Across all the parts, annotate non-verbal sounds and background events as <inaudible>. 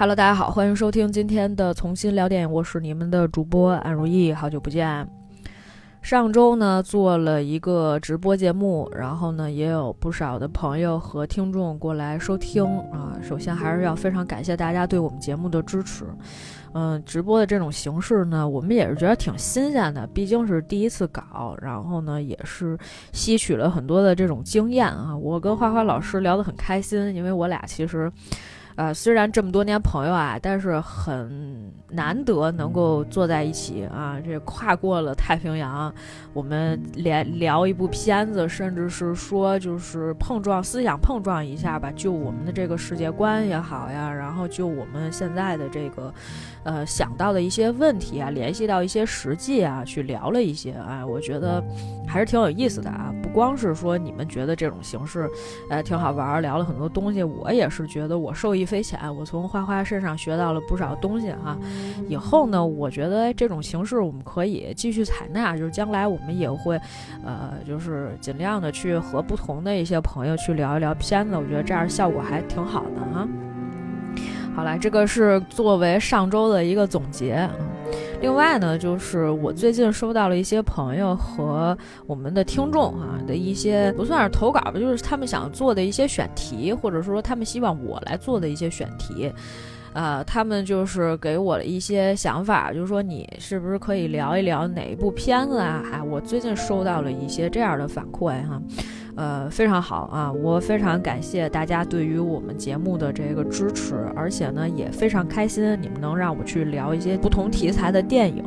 Hello，大家好，欢迎收听今天的重新聊电影，我是你们的主播安如意，好久不见。上周呢做了一个直播节目，然后呢也有不少的朋友和听众过来收听啊。首先还是要非常感谢大家对我们节目的支持。嗯，直播的这种形式呢，我们也是觉得挺新鲜的，毕竟是第一次搞，然后呢也是吸取了很多的这种经验啊。我跟花花老师聊得很开心，因为我俩其实。呃，虽然这么多年朋友啊，但是很难得能够坐在一起啊，这跨过了太平洋，我们连聊一部片子，甚至是说就是碰撞思想碰撞一下吧，就我们的这个世界观也好呀，然后就我们现在的这个呃想到的一些问题啊，联系到一些实际啊，去聊了一些啊，我觉得还是挺有意思的啊，不光是说你们觉得这种形式呃挺好玩，聊了很多东西，我也是觉得我受益。匪浅，我从花花身上学到了不少东西哈。以后呢，我觉得这种形式我们可以继续采纳，就是将来我们也会，呃，就是尽量的去和不同的一些朋友去聊一聊片子，我觉得这样效果还挺好的哈。好了，这个是作为上周的一个总结。另外呢，就是我最近收到了一些朋友和我们的听众啊的一些不算是投稿吧，就是他们想做的一些选题，或者说他们希望我来做的一些选题，呃，他们就是给我了一些想法，就是说你是不是可以聊一聊哪一部片子啊？哎，我最近收到了一些这样的反馈哈。呃，非常好啊！我非常感谢大家对于我们节目的这个支持，而且呢，也非常开心你们能让我去聊一些不同题材的电影。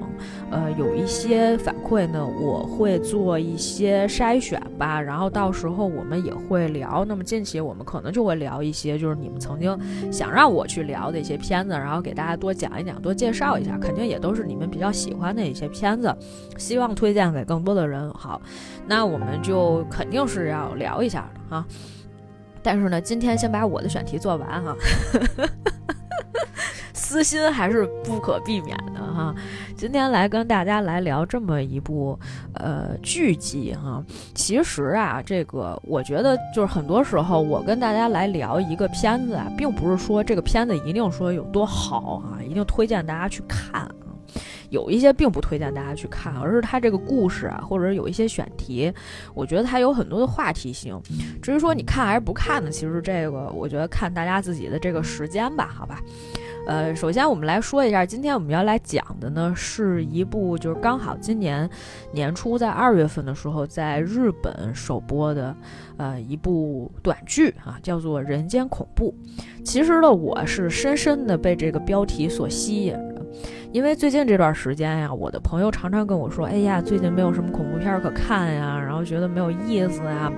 呃，有一些反馈呢，我会做一些筛选吧，然后到时候我们也会聊。那么近期我们可能就会聊一些，就是你们曾经想让我去聊的一些片子，然后给大家多讲一讲，多介绍一下，肯定也都是你们比较喜欢的一些片子，希望推荐给更多的人。好，那我们就肯定是要。要聊一下的啊，但是呢，今天先把我的选题做完哈，<laughs> 私心还是不可避免的哈。今天来跟大家来聊这么一部呃剧集哈。其实啊，这个我觉得就是很多时候我跟大家来聊一个片子啊，并不是说这个片子一定说有多好啊，一定推荐大家去看。有一些并不推荐大家去看，而是它这个故事啊，或者有一些选题，我觉得它有很多的话题性。至于说你看还是不看呢，其实这个我觉得看大家自己的这个时间吧，好吧。呃，首先我们来说一下，今天我们要来讲的呢，是一部就是刚好今年年初在二月份的时候在日本首播的，呃，一部短剧啊，叫做《人间恐怖》。其实呢，我是深深的被这个标题所吸引。因为最近这段时间呀，我的朋友常常跟我说：“哎呀，最近没有什么恐怖片可看呀，然后觉得没有意思呀，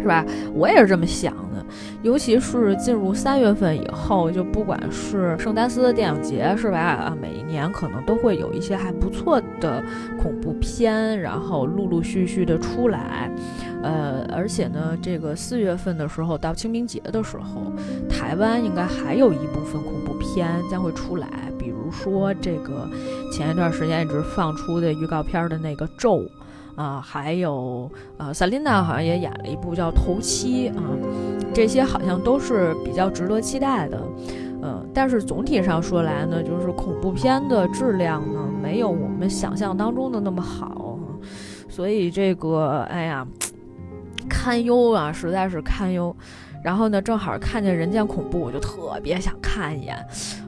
是吧？”我也是这么想的。尤其是进入三月份以后，就不管是圣丹斯的电影节，是吧？啊，每一年可能都会有一些还不错的恐怖片，然后陆陆续续的出来。呃，而且呢，这个四月份的时候到清明节的时候，台湾应该还有一部分恐怖片将会出来。说这个前一段时间一直放出的预告片的那个咒啊，还有呃，萨琳娜好像也演了一部叫《头七》啊，这些好像都是比较值得期待的。嗯，但是总体上说来呢，就是恐怖片的质量呢，没有我们想象当中的那么好，所以这个哎呀，堪忧啊，实在是堪忧。然后呢，正好看见《人间恐怖》，我就特别想看一眼。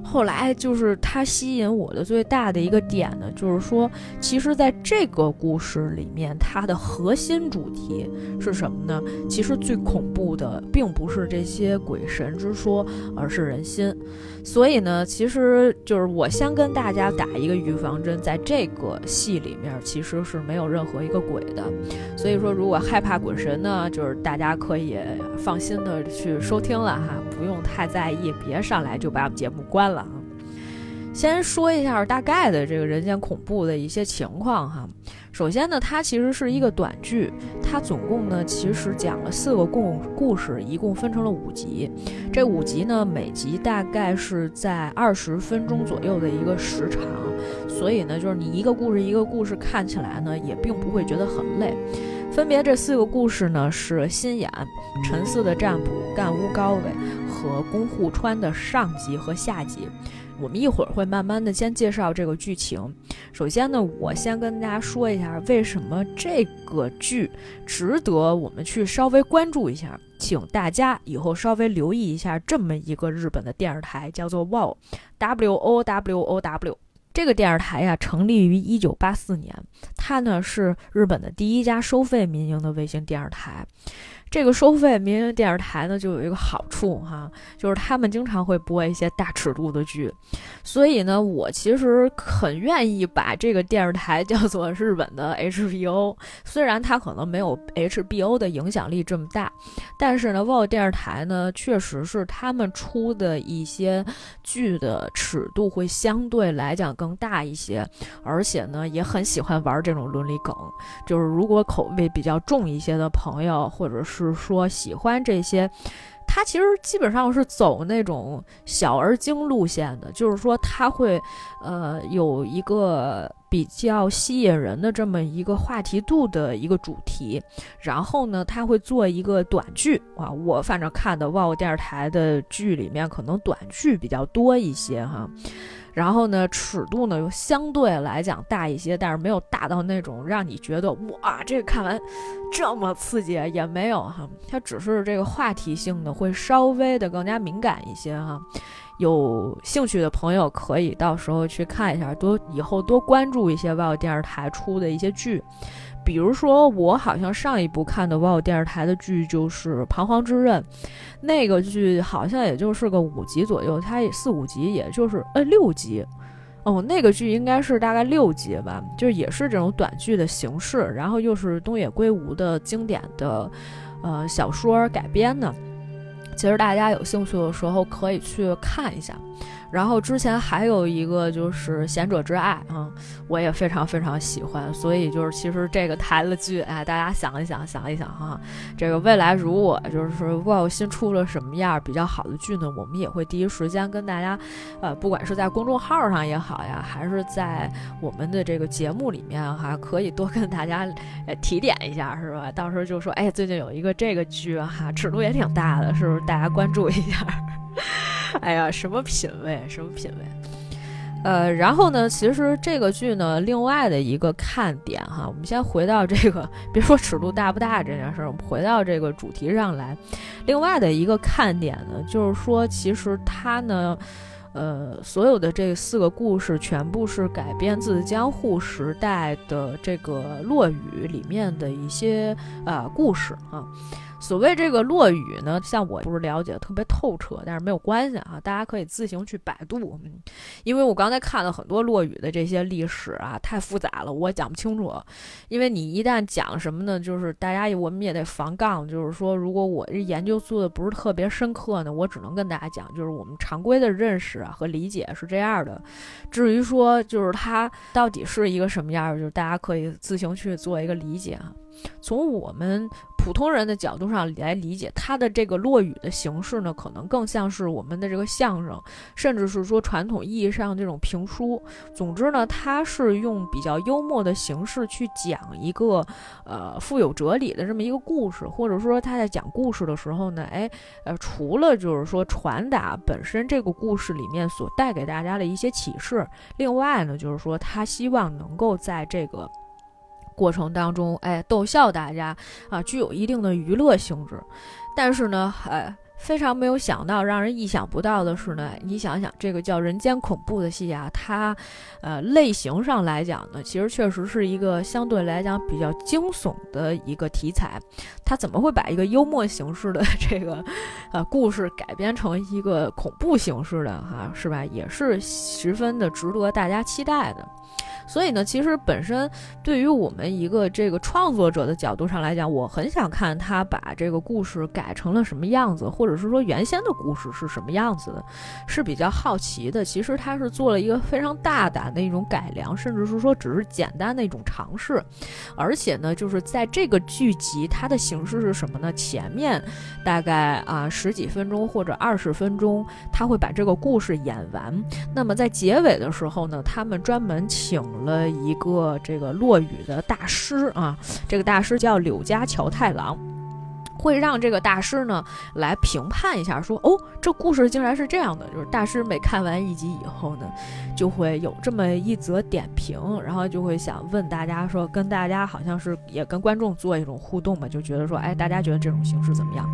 后来就是它吸引我的最大的一个点呢，就是说，其实在这个故事里面，它的核心主题是什么呢？其实最恐怖的并不是这些鬼神之说，而是人心。所以呢，其实就是我先跟大家打一个预防针，在这个戏里面其实是没有任何一个鬼的。所以说，如果害怕鬼神呢，就是大家可以放心的去收听了哈，不用太在意，别上来就把我们节目关了。先说一下大概的这个人间恐怖的一些情况哈。首先呢，它其实是一个短剧，它总共呢其实讲了四个共故事，一共分成了五集。这五集呢，每集大概是在二十分钟左右的一个时长，所以呢，就是你一个故事一个故事看起来呢，也并不会觉得很累。分别这四个故事呢是心眼、陈四的占卜、干屋高伟和宫户川的上集和下集。我们一会儿会慢慢的先介绍这个剧情。首先呢，我先跟大家说一下为什么这个剧值得我们去稍微关注一下，请大家以后稍微留意一下这么一个日本的电视台，叫做 WOW，W O W O W。这个电视台呀，成立于一九八四年，它呢是日本的第一家收费民营的卫星电视台。这个收费民营电视台呢，就有一个好处哈，就是他们经常会播一些大尺度的剧，所以呢，我其实很愿意把这个电视台叫做日本的 HBO。虽然它可能没有 HBO 的影响力这么大，但是呢，VOD 电视台呢，确实是他们出的一些剧的尺度会相对来讲更大一些，而且呢，也很喜欢玩这种伦理梗，就是如果口味比较重一些的朋友，或者是。是说喜欢这些，他其实基本上是走那种小而精路线的，就是说他会，呃，有一个比较吸引人的这么一个话题度的一个主题，然后呢，他会做一个短剧啊，我反正看的 WOW 电视台的剧里面可能短剧比较多一些哈。然后呢，尺度呢又相对来讲大一些，但是没有大到那种让你觉得哇，这个看完这么刺激也没有哈。它只是这个话题性的会稍微的更加敏感一些哈。有兴趣的朋友可以到时候去看一下，多以后多关注一些外国电视台出的一些剧。比如说，我好像上一部看的 WOW 电视台的剧就是《彷徨之刃》，那个剧好像也就是个五集左右，它四五集，也就是呃六集，哦，那个剧应该是大概六集吧，就是也是这种短剧的形式，然后又是东野圭吾的经典的呃小说改编的，其实大家有兴趣的时候可以去看一下。然后之前还有一个就是《贤者之爱》啊，我也非常非常喜欢，所以就是其实这个台的剧，哎，大家想一想，想一想哈，这个未来如果就是说哇新出了什么样比较好的剧呢，我们也会第一时间跟大家，呃，不管是在公众号上也好呀，还是在我们的这个节目里面哈，可以多跟大家呃提点一下，是吧？到时候就说，哎，最近有一个这个剧哈，尺度也挺大的，是不是？大家关注一下。<laughs> 哎呀，什么品味，什么品味？呃，然后呢，其实这个剧呢，另外的一个看点哈，我们先回到这个，<laughs> 别说尺度大不大这件事儿，我们回到这个主题上来。另外的一个看点呢，就是说，其实它呢，呃，所有的这四个故事全部是改编自江户时代的这个落语里面的一些呃故事啊。所谓这个落雨呢，像我不是了解特别透彻，但是没有关系啊，大家可以自行去百度。嗯，因为我刚才看了很多落雨的这些历史啊，太复杂了，我讲不清楚。因为你一旦讲什么呢，就是大家我们也得防杠，就是说，如果我这研究做的不是特别深刻呢，我只能跟大家讲，就是我们常规的认识啊和理解是这样的。至于说就是它到底是一个什么样，就是大家可以自行去做一个理解啊。从我们普通人的角度上来理解，它的这个落语的形式呢，可能更像是我们的这个相声，甚至是说传统意义上这种评书。总之呢，它是用比较幽默的形式去讲一个呃富有哲理的这么一个故事，或者说他在讲故事的时候呢，哎呃，除了就是说传达本身这个故事里面所带给大家的一些启示，另外呢，就是说他希望能够在这个。过程当中，哎，逗笑大家啊，具有一定的娱乐性质。但是呢，哎，非常没有想到，让人意想不到的是呢，你想想，这个叫《人间恐怖》的戏啊，它，呃，类型上来讲呢，其实确实是一个相对来讲比较惊悚的一个题材。它怎么会把一个幽默形式的 <laughs> 这个，呃，故事改编成一个恐怖形式的哈，是吧？也是十分的值得大家期待的。所以呢，其实本身对于我们一个这个创作者的角度上来讲，我很想看他把这个故事改成了什么样子，或者是说原先的故事是什么样子的，是比较好奇的。其实他是做了一个非常大胆的一种改良，甚至是说只是简单的一种尝试。而且呢，就是在这个剧集，它的形式是什么呢？前面大概啊十几分钟或者二十分钟，他会把这个故事演完。那么在结尾的时候呢，他们专门请。了一个这个落雨的大师啊，这个大师叫柳家乔太郎。会让这个大师呢来评判一下，说哦，这故事竟然是这样的。就是大师每看完一集以后呢，就会有这么一则点评，然后就会想问大家说，跟大家好像是也跟观众做一种互动吧，就觉得说，哎，大家觉得这种形式怎么样？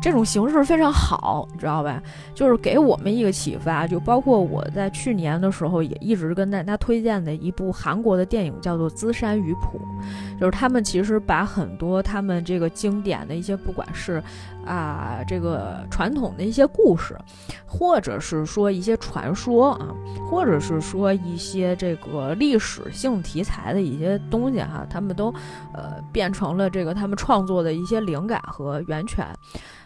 这种形式非常好，你知道吧？就是给我们一个启发，就包括我在去年的时候也一直跟大家推荐的一部韩国的电影，叫做《资山鱼谱》，就是他们其实把很多他们这个经典的一些，不管是啊这个传统的一些故事，或者是说一些传说啊，或者是说一些这个历史性题材的一些东西哈，他们都呃变成了这个他们创作的一些灵感和源泉。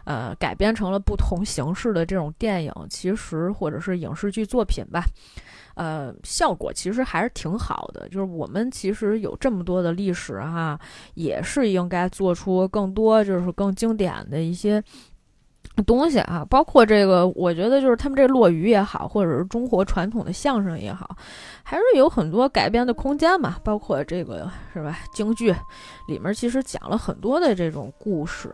呃，改编成了不同形式的这种电影，其实或者是影视剧作品吧，呃，效果其实还是挺好的。就是我们其实有这么多的历史哈，也是应该做出更多，就是更经典的一些。东西啊，包括这个，我觉得就是他们这落语也好，或者是中国传统的相声也好，还是有很多改编的空间嘛。包括这个是吧？京剧里面其实讲了很多的这种故事。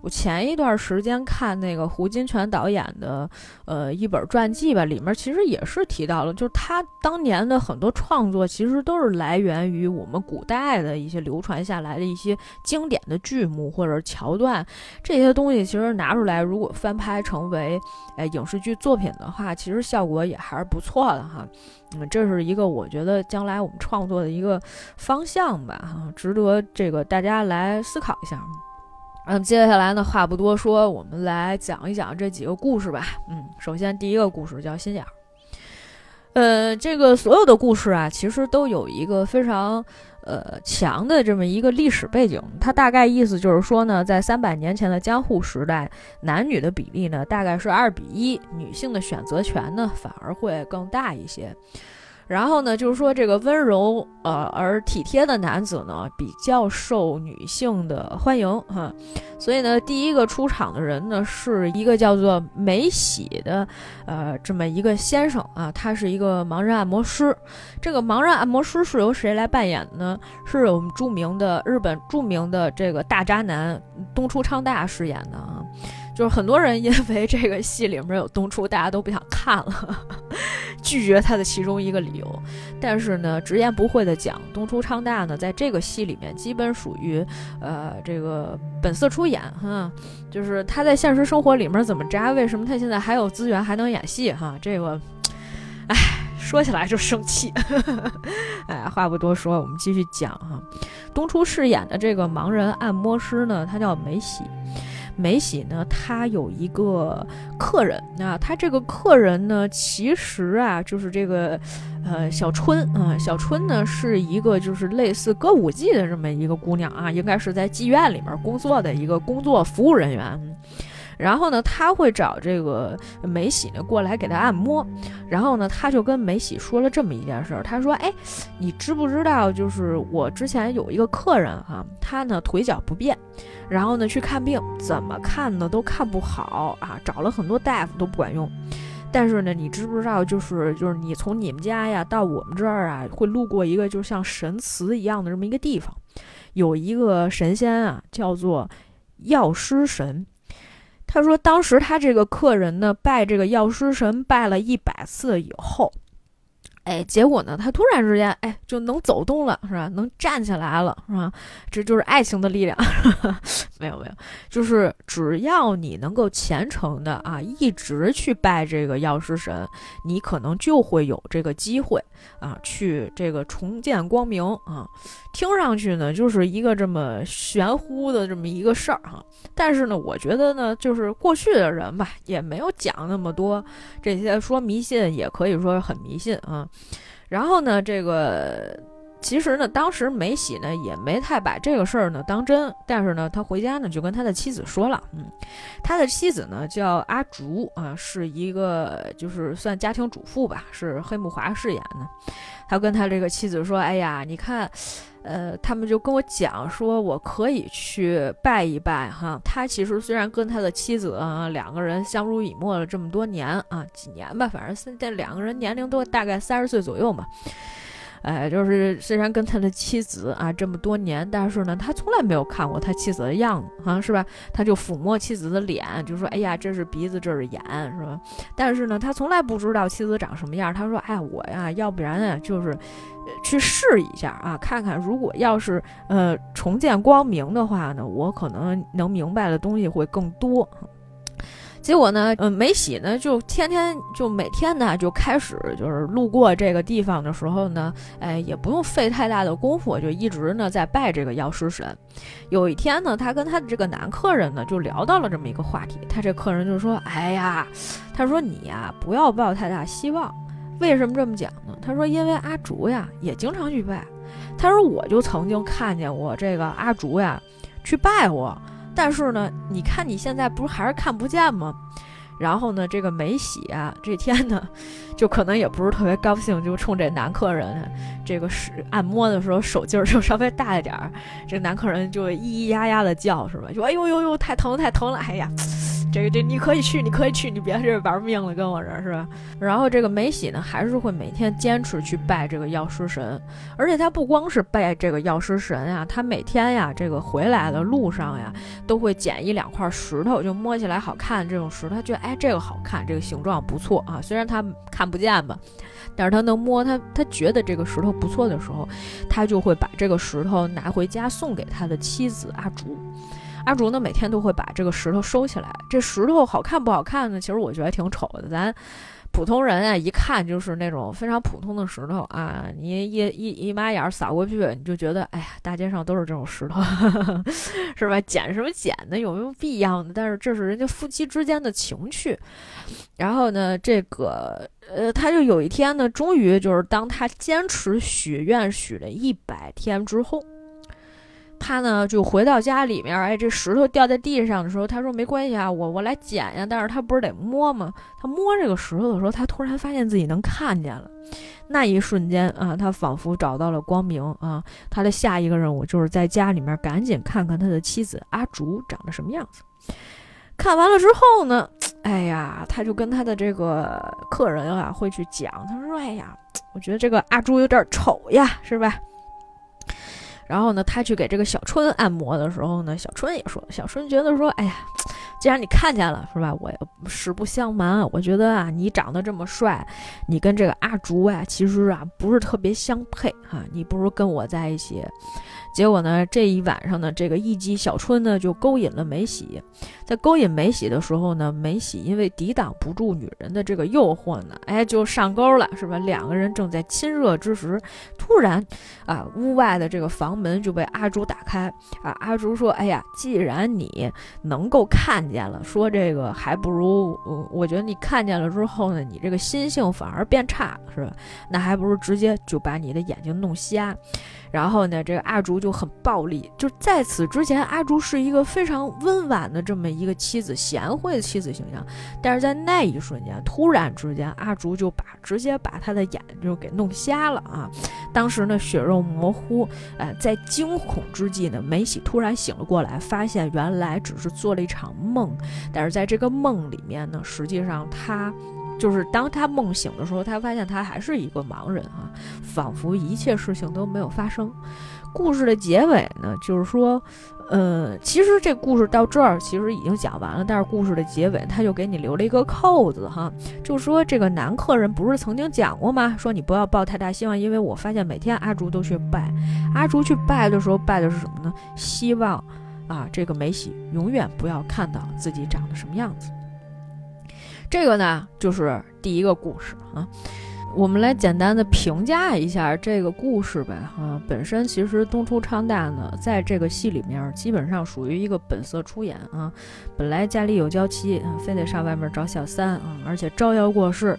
我前一段时间看那个胡金铨导演的呃一本传记吧，里面其实也是提到了，就是他当年的很多创作其实都是来源于我们古代的一些流传下来的一些经典的剧目或者桥段，这些东西其实拿出来。如果翻拍成为哎影视剧作品的话，其实效果也还是不错的哈。嗯，这是一个我觉得将来我们创作的一个方向吧，哈，值得这个大家来思考一下。嗯，接下来呢，话不多说，我们来讲一讲这几个故事吧。嗯，首先第一个故事叫心眼儿。呃，这个所有的故事啊，其实都有一个非常。呃，强的这么一个历史背景，它大概意思就是说呢，在三百年前的江户时代，男女的比例呢大概是二比一，女性的选择权呢反而会更大一些。然后呢，就是说这个温柔呃而体贴的男子呢，比较受女性的欢迎哈。所以呢，第一个出场的人呢，是一个叫做梅喜的呃这么一个先生啊，他是一个盲人按摩师。这个盲人按摩师是由谁来扮演呢？是我们著名的日本著名的这个大渣男东出昌大饰演的啊。就是很多人因为这个戏里面有东出，大家都不想看了，<laughs> 拒绝他的其中一个理由。但是呢，直言不讳的讲，东出昌大呢，在这个戏里面基本属于呃这个本色出演哈。就是他在现实生活里面怎么渣，为什么他现在还有资源还能演戏哈？这个，哎，说起来就生气。<laughs> 哎，话不多说，我们继续讲哈。东出饰演的这个盲人按摩师呢，他叫梅喜。梅喜呢，他有一个客人啊，他这个客人呢，其实啊，就是这个，呃，小春啊，小春呢是一个就是类似歌舞伎的这么一个姑娘啊，应该是在妓院里面工作的一个工作服务人员。然后呢，他会找这个梅喜呢过来给他按摩。然后呢，他就跟梅喜说了这么一件事儿。他说：“哎，你知不知道？就是我之前有一个客人哈，他呢腿脚不便，然后呢去看病，怎么看呢都看不好啊，找了很多大夫都不管用。但是呢，你知不知道？就是就是你从你们家呀到我们这儿啊，会路过一个就像神祠一样的这么一个地方，有一个神仙啊，叫做药师神。”他说，当时他这个客人呢，拜这个药师神拜了一百次以后。哎，结果呢？他突然之间，哎，就能走动了，是吧？能站起来了，是吧？这就是爱情的力量。<laughs> 没有，没有，就是只要你能够虔诚的啊，一直去拜这个药师神，你可能就会有这个机会啊，去这个重见光明啊。听上去呢，就是一个这么玄乎的这么一个事儿哈。但是呢，我觉得呢，就是过去的人吧，也没有讲那么多这些，说迷信也可以说很迷信啊。然后呢，这个其实呢，当时梅喜呢也没太把这个事儿呢当真，但是呢，他回家呢就跟他的妻子说了，嗯，他的妻子呢叫阿竹啊，是一个就是算家庭主妇吧，是黑木华饰演的。他跟他这个妻子说：“哎呀，你看，呃，他们就跟我讲说，我可以去拜一拜哈。他其实虽然跟他的妻子啊两个人相濡以沫了这么多年啊，几年吧，反正现在两个人年龄都大概三十岁左右嘛。哎，就是虽然跟他的妻子啊这么多年，但是呢，他从来没有看过他妻子的样子啊，是吧？他就抚摸妻子的脸，就说：“哎呀，这是鼻子，这是眼，是吧？”但是呢，他从来不知道妻子长什么样。他说：“哎，我呀，要不然啊，就是去试一下啊，看看如果要是呃重见光明的话呢，我可能能明白的东西会更多。”结果呢，嗯，梅喜呢就天天就每天呢就开始就是路过这个地方的时候呢，哎，也不用费太大的功夫，就一直呢在拜这个药师神。有一天呢，他跟他的这个男客人呢就聊到了这么一个话题，他这客人就说：“哎呀，他说你呀不要抱太大希望，为什么这么讲呢？他说因为阿竹呀也经常去拜，他说我就曾经看见我这个阿竹呀去拜我。”但是呢，你看你现在不是还是看不见吗？然后呢，这个梅喜啊，这天呢，就可能也不是特别高兴，就冲这男客人这个是按摩的时候手劲儿就稍微大一点儿，这男客人就咿咿呀呀的叫，是吧？就哎呦呦呦，太疼了，太疼了，哎呀。这个这你可以去，你可以去，你别这玩命了，跟我这是吧？然后这个梅喜呢，还是会每天坚持去拜这个药师神，而且他不光是拜这个药师神呀，他每天呀，这个回来的路上呀，都会捡一两块石头，就摸起来好看这种石头，他觉得哎这个好看，这个形状不错啊，虽然他看不见吧，但是他能摸，他他觉得这个石头不错的时候，他就会把这个石头拿回家送给他的妻子阿竹。阿竹呢，每天都会把这个石头收起来。这石头好看不好看呢？其实我觉得挺丑的。咱普通人啊，一看就是那种非常普通的石头啊。你一一一马眼扫过去，你就觉得，哎呀，大街上都是这种石头，<laughs> 是吧？捡什么捡呢？有没有必要呢？但是这是人家夫妻之间的情趣。然后呢，这个呃，他就有一天呢，终于就是当他坚持许愿许了一百天之后。他呢就回到家里面，哎，这石头掉在地上的时候，他说没关系啊，我我来捡呀。但是他不是得摸吗？他摸这个石头的时候，他突然发现自己能看见了。那一瞬间啊，他仿佛找到了光明啊。他的下一个任务就是在家里面赶紧看看他的妻子阿竹长得什么样子。看完了之后呢，哎呀，他就跟他的这个客人啊会去讲，他说：“哎呀，我觉得这个阿竹有点丑呀，是吧？”然后呢，他去给这个小春按摩的时候呢，小春也说，小春觉得说，哎呀，既然你看见了，是吧？我实不相瞒，我觉得啊，你长得这么帅，你跟这个阿竹啊，其实啊不是特别相配哈，你不如跟我在一起。结果呢，这一晚上呢，这个一姬小春呢就勾引了梅喜，在勾引梅喜的时候呢，梅喜因为抵挡不住女人的这个诱惑呢，哎，就上钩了，是吧？两个人正在亲热之时，突然，啊，屋外的这个房门就被阿竹打开，啊，阿竹说：“哎呀，既然你能够看见了，说这个还不如，我觉得你看见了之后呢，你这个心性反而变差了，是吧？那还不如直接就把你的眼睛弄瞎。”然后呢，这个阿竹就很暴力。就在此之前，阿竹是一个非常温婉的这么一个妻子，贤惠的妻子形象。但是在那一瞬间，突然之间，阿竹就把直接把他的眼就给弄瞎了啊！当时呢，血肉模糊。呃，在惊恐之际呢，梅喜突然醒了过来，发现原来只是做了一场梦。但是在这个梦里面呢，实际上他。就是当他梦醒的时候，他发现他还是一个盲人啊，仿佛一切事情都没有发生。故事的结尾呢，就是说，呃，其实这故事到这儿其实已经讲完了，但是故事的结尾他就给你留了一个扣子哈，就说这个男客人不是曾经讲过吗？说你不要抱太大希望，因为我发现每天阿竹都去拜，阿竹去拜的时候拜的是什么呢？希望啊，这个梅喜永远不要看到自己长得什么样子。这个呢，就是第一个故事啊。我们来简单的评价一下这个故事呗哈。本身其实东出昌大呢，在这个戏里面基本上属于一个本色出演啊。本来家里有娇妻，非得上外面找小三啊，而且招摇过市。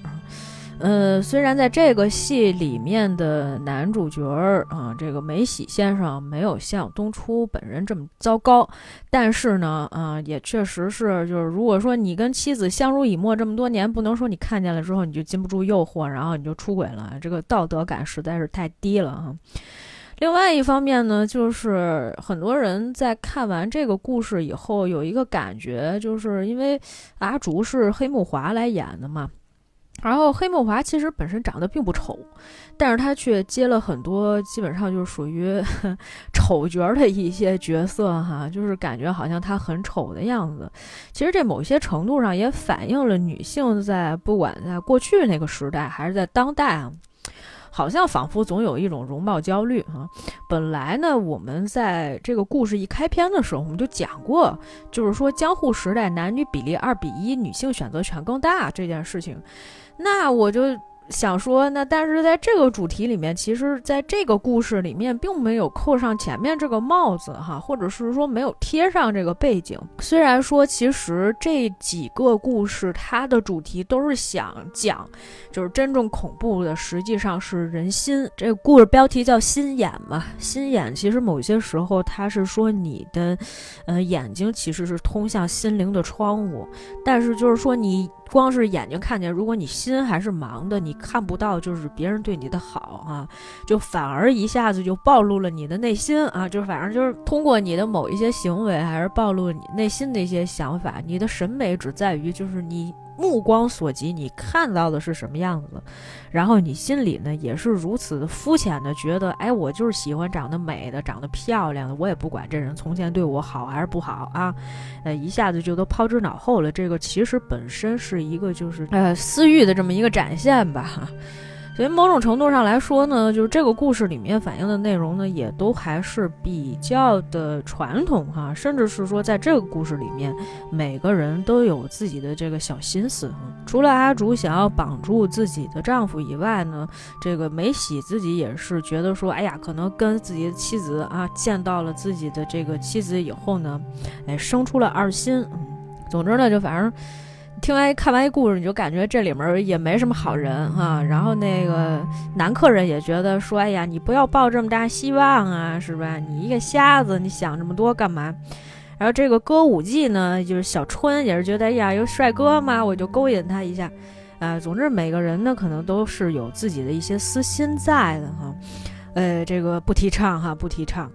呃，虽然在这个戏里面的男主角儿啊，这个梅喜先生没有像东初本人这么糟糕，但是呢，啊，也确实是，就是如果说你跟妻子相濡以沫这么多年，不能说你看见了之后你就禁不住诱惑，然后你就出轨了，这个道德感实在是太低了哈。另外一方面呢，就是很多人在看完这个故事以后，有一个感觉，就是因为阿竹是黑木华来演的嘛。然后黑木华其实本身长得并不丑，但是他却接了很多基本上就是属于 <laughs> 丑角的一些角色哈，就是感觉好像他很丑的样子。其实这某些程度上也反映了女性在不管在过去那个时代还是在当代啊。好像仿佛总有一种容貌焦虑哈。本来呢，我们在这个故事一开篇的时候，我们就讲过，就是说江户时代男女比例二比一，女性选择权更大这件事情。那我就。想说，那但是在这个主题里面，其实在这个故事里面，并没有扣上前面这个帽子哈，或者是说没有贴上这个背景。虽然说，其实这几个故事它的主题都是想讲，就是真正恐怖的实际上是人心。这个故事标题叫心眼嘛，心眼其实某些时候它是说你的，呃，眼睛其实是通向心灵的窗户，但是就是说你。光是眼睛看见，如果你心还是盲的，你看不到就是别人对你的好啊，就反而一下子就暴露了你的内心啊，就是反正就是通过你的某一些行为，还是暴露你内心的一些想法。你的审美只在于就是你。目光所及，你看到的是什么样子，然后你心里呢也是如此肤浅的觉得，哎，我就是喜欢长得美的、长得漂亮的，我也不管这人从前对我好还是不好啊，呃，一下子就都抛之脑后了。这个其实本身是一个就是呃私欲的这么一个展现吧。所以某种程度上来说呢，就是这个故事里面反映的内容呢，也都还是比较的传统哈，甚至是说在这个故事里面，每个人都有自己的这个小心思。除了阿竹想要绑住自己的丈夫以外呢，这个梅喜自己也是觉得说，哎呀，可能跟自己的妻子啊见到了自己的这个妻子以后呢，哎，生出了二心。嗯，总之呢，就反正。听完看完一故事，你就感觉这里面也没什么好人哈。然后那个男客人也觉得说：“哎呀，你不要抱这么大希望啊，是吧？你一个瞎子，你想这么多干嘛？”然后这个歌舞伎呢，就是小春也是觉得：“哎呀，有帅哥嘛，我就勾引他一下。”啊，总之每个人呢，可能都是有自己的一些私心在的哈。呃，这个不提倡哈，不提倡。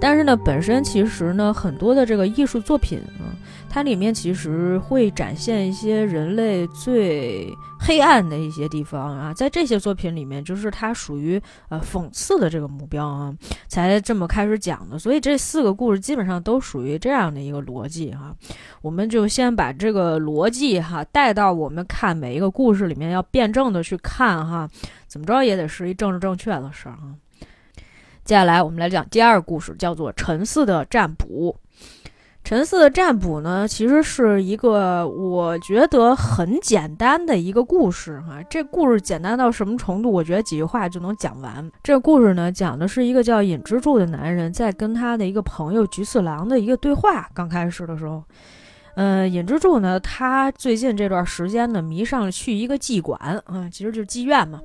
但是呢，本身其实呢，很多的这个艺术作品啊，它里面其实会展现一些人类最黑暗的一些地方啊，在这些作品里面，就是它属于呃讽刺的这个目标啊，才这么开始讲的。所以这四个故事基本上都属于这样的一个逻辑哈，我们就先把这个逻辑哈带到我们看每一个故事里面要辩证的去看哈，怎么着也得是一政治正确的事儿啊。接下来我们来讲第二故事，叫做《陈四的占卜》。陈四的占卜呢，其实是一个我觉得很简单的一个故事哈。这故事简单到什么程度？我觉得几句话就能讲完。这故事呢，讲的是一个叫尹之助的男人在跟他的一个朋友菊次郎的一个对话。刚开始的时候，呃，尹之助呢，他最近这段时间呢，迷上了去一个妓馆啊，其实就是妓院嘛。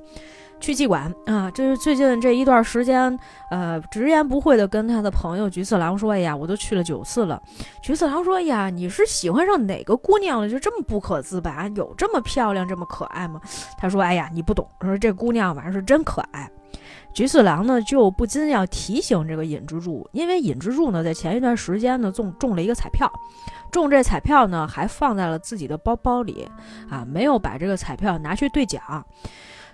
去妓馆啊，这是最近这一段时间，呃，直言不讳的跟他的朋友菊次郎说：“哎呀，我都去了九次了。”菊次郎说：“呀，你是喜欢上哪个姑娘了？就这么不可自拔？有这么漂亮、这么可爱吗？”他说：“哎呀，你不懂，他说这姑娘反正是真可爱。”菊次郎呢就不禁要提醒这个尹之助，因为尹之助呢在前一段时间呢中中了一个彩票，中这彩票呢还放在了自己的包包里啊，没有把这个彩票拿去兑奖。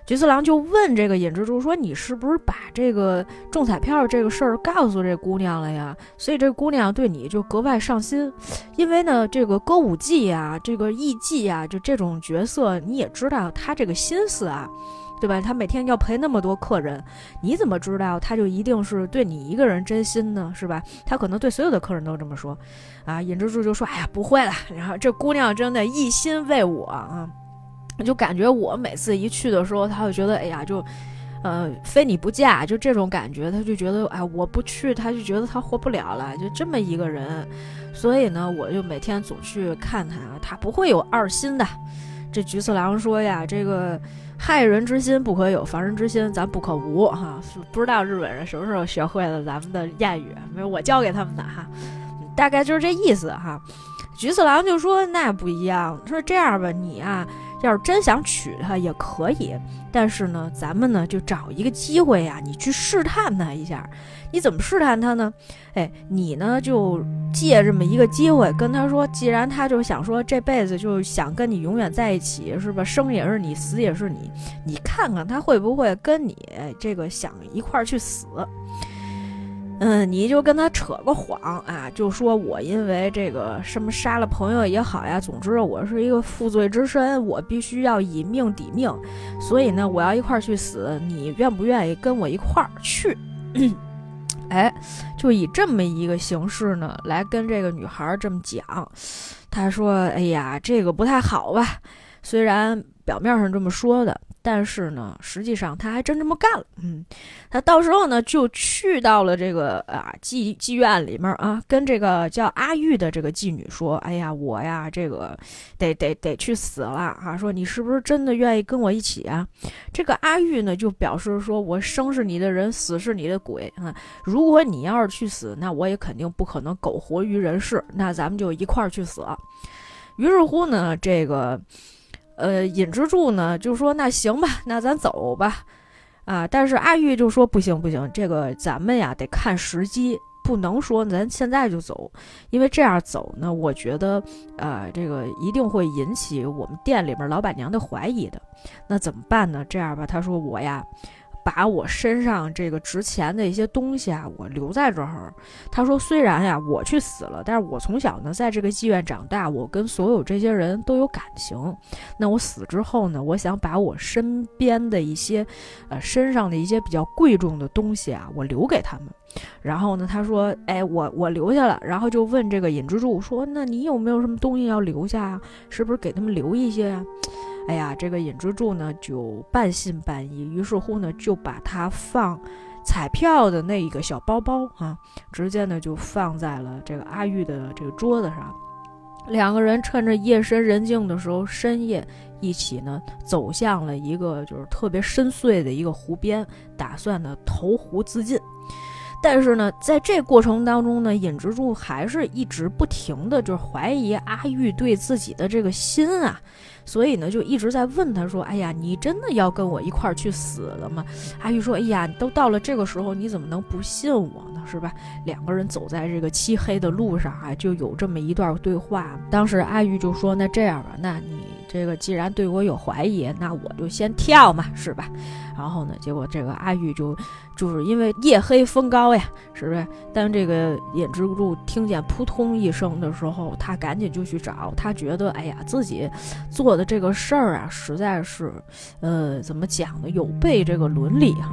菊次郎就问这个尹蜘蛛说：“你是不是把这个中彩票这个事儿告诉这姑娘了呀？所以这姑娘对你就格外上心，因为呢，这个歌舞伎呀，这个艺伎呀，就这种角色，你也知道他这个心思啊，对吧？他每天要陪那么多客人，你怎么知道他就一定是对你一个人真心呢？是吧？他可能对所有的客人都这么说，啊，尹蜘蛛就说：哎呀，不会了。然后这姑娘真的一心为我啊。”就感觉我每次一去的时候，他会觉得，哎呀，就，呃，非你不嫁，就这种感觉，他就觉得，哎，我不去，他就觉得他活不了了，就这么一个人，所以呢，我就每天总去看他，他不会有二心的。这菊次郎说呀，这个害人之心不可有，防人之心咱不可无，哈，不知道日本人什么时候学会了咱们的谚语，没有我教给他们的哈，大概就是这意思哈。菊次郎就说，那不一样，说这样吧，你啊。要是真想娶她也可以，但是呢，咱们呢就找一个机会呀，你去试探她一下。你怎么试探她呢？哎，你呢就借这么一个机会跟她说，既然她就想说这辈子就想跟你永远在一起，是吧？生也是你，死也是你，你看看她会不会跟你这个想一块儿去死？嗯，你就跟他扯个谎啊，就说我因为这个什么杀了朋友也好呀，总之我是一个负罪之身，我必须要以命抵命，所以呢，我要一块儿去死，你愿不愿意跟我一块儿去？<coughs> 哎，就以这么一个形式呢，来跟这个女孩这么讲。他说：“哎呀，这个不太好吧？虽然表面上这么说的。”但是呢，实际上他还真这么干了。嗯，他到时候呢就去到了这个啊妓妓院里面啊，跟这个叫阿玉的这个妓女说：“哎呀，我呀这个得得得去死了啊！说你是不是真的愿意跟我一起啊？”这个阿玉呢就表示说：“我生是你的人，死是你的鬼啊！如果你要是去死，那我也肯定不可能苟活于人世。那咱们就一块儿去死。”于是乎呢，这个。呃，尹之助呢就说：“那行吧，<laughs> 那咱走吧。”啊，但是阿玉就说：“不行不行，这个咱们呀得看时机，不能说咱现在就走，因为这样走呢，我觉得，呃，这个一定会引起我们店里面老板娘的怀疑的。那怎么办呢？这样吧，他说我呀。”把我身上这个值钱的一些东西啊，我留在这儿。他说：“虽然呀，我去死了，但是我从小呢，在这个妓院长大，我跟所有这些人都有感情。那我死之后呢，我想把我身边的一些，呃，身上的一些比较贵重的东西啊，我留给他们。然后呢，他说：，哎，我我留下了。然后就问这个尹之柱说：，那你有没有什么东西要留下啊？是不是给他们留一些呀？”哎呀，这个尹之助呢就半信半疑，于是乎呢就把他放彩票的那一个小包包啊，直接呢就放在了这个阿玉的这个桌子上。两个人趁着夜深人静的时候，深夜一起呢走向了一个就是特别深邃的一个湖边，打算呢投湖自尽。但是呢，在这过程当中呢，尹之助还是一直不停的就是怀疑阿玉对自己的这个心啊。所以呢，就一直在问他说：“哎呀，你真的要跟我一块儿去死了吗？”阿玉说：“哎呀，都到了这个时候，你怎么能不信我呢？是吧？”两个人走在这个漆黑的路上啊，就有这么一段对话。当时阿玉就说：“那这样吧，那你这个既然对我有怀疑，那我就先跳嘛，是吧？”然后呢，结果这个阿玉就。就是因为夜黑风高呀，是不是？当这个尹之柱听见扑通一声的时候，他赶紧就去找。他觉得，哎呀，自己做的这个事儿啊，实在是，呃，怎么讲呢？有悖这个伦理哈。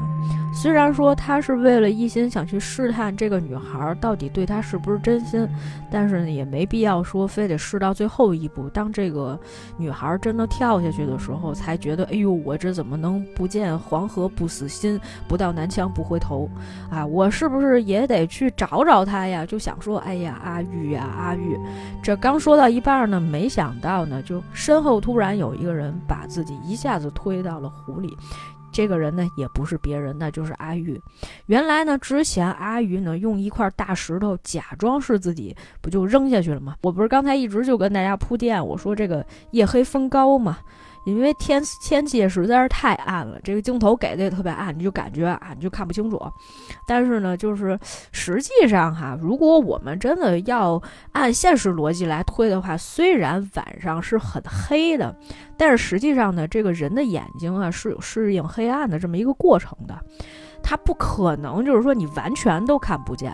虽然说他是为了一心想去试探这个女孩到底对他是不是真心，但是呢，也没必要说非得试到最后一步。当这个女孩真的跳下去的时候，才觉得，哎呦，我这怎么能不见黄河不死心，不到南墙不回头啊？我是不是也得去找找他呀？就想说，哎呀，阿玉呀，阿玉，这刚说到一半呢，没想到呢，就身后突然有一个人把自己一下子推到了湖里。这个人呢，也不是别人，那就是阿玉。原来呢，之前阿玉呢用一块大石头假装是自己，不就扔下去了吗？我不是刚才一直就跟大家铺垫，我说这个夜黑风高嘛。因为天天气实在是太暗了，这个镜头给的也特别暗，你就感觉啊，你就看不清楚。但是呢，就是实际上哈，如果我们真的要按现实逻辑来推的话，虽然晚上是很黑的，但是实际上呢，这个人的眼睛啊是有适应黑暗的这么一个过程的，它不可能就是说你完全都看不见。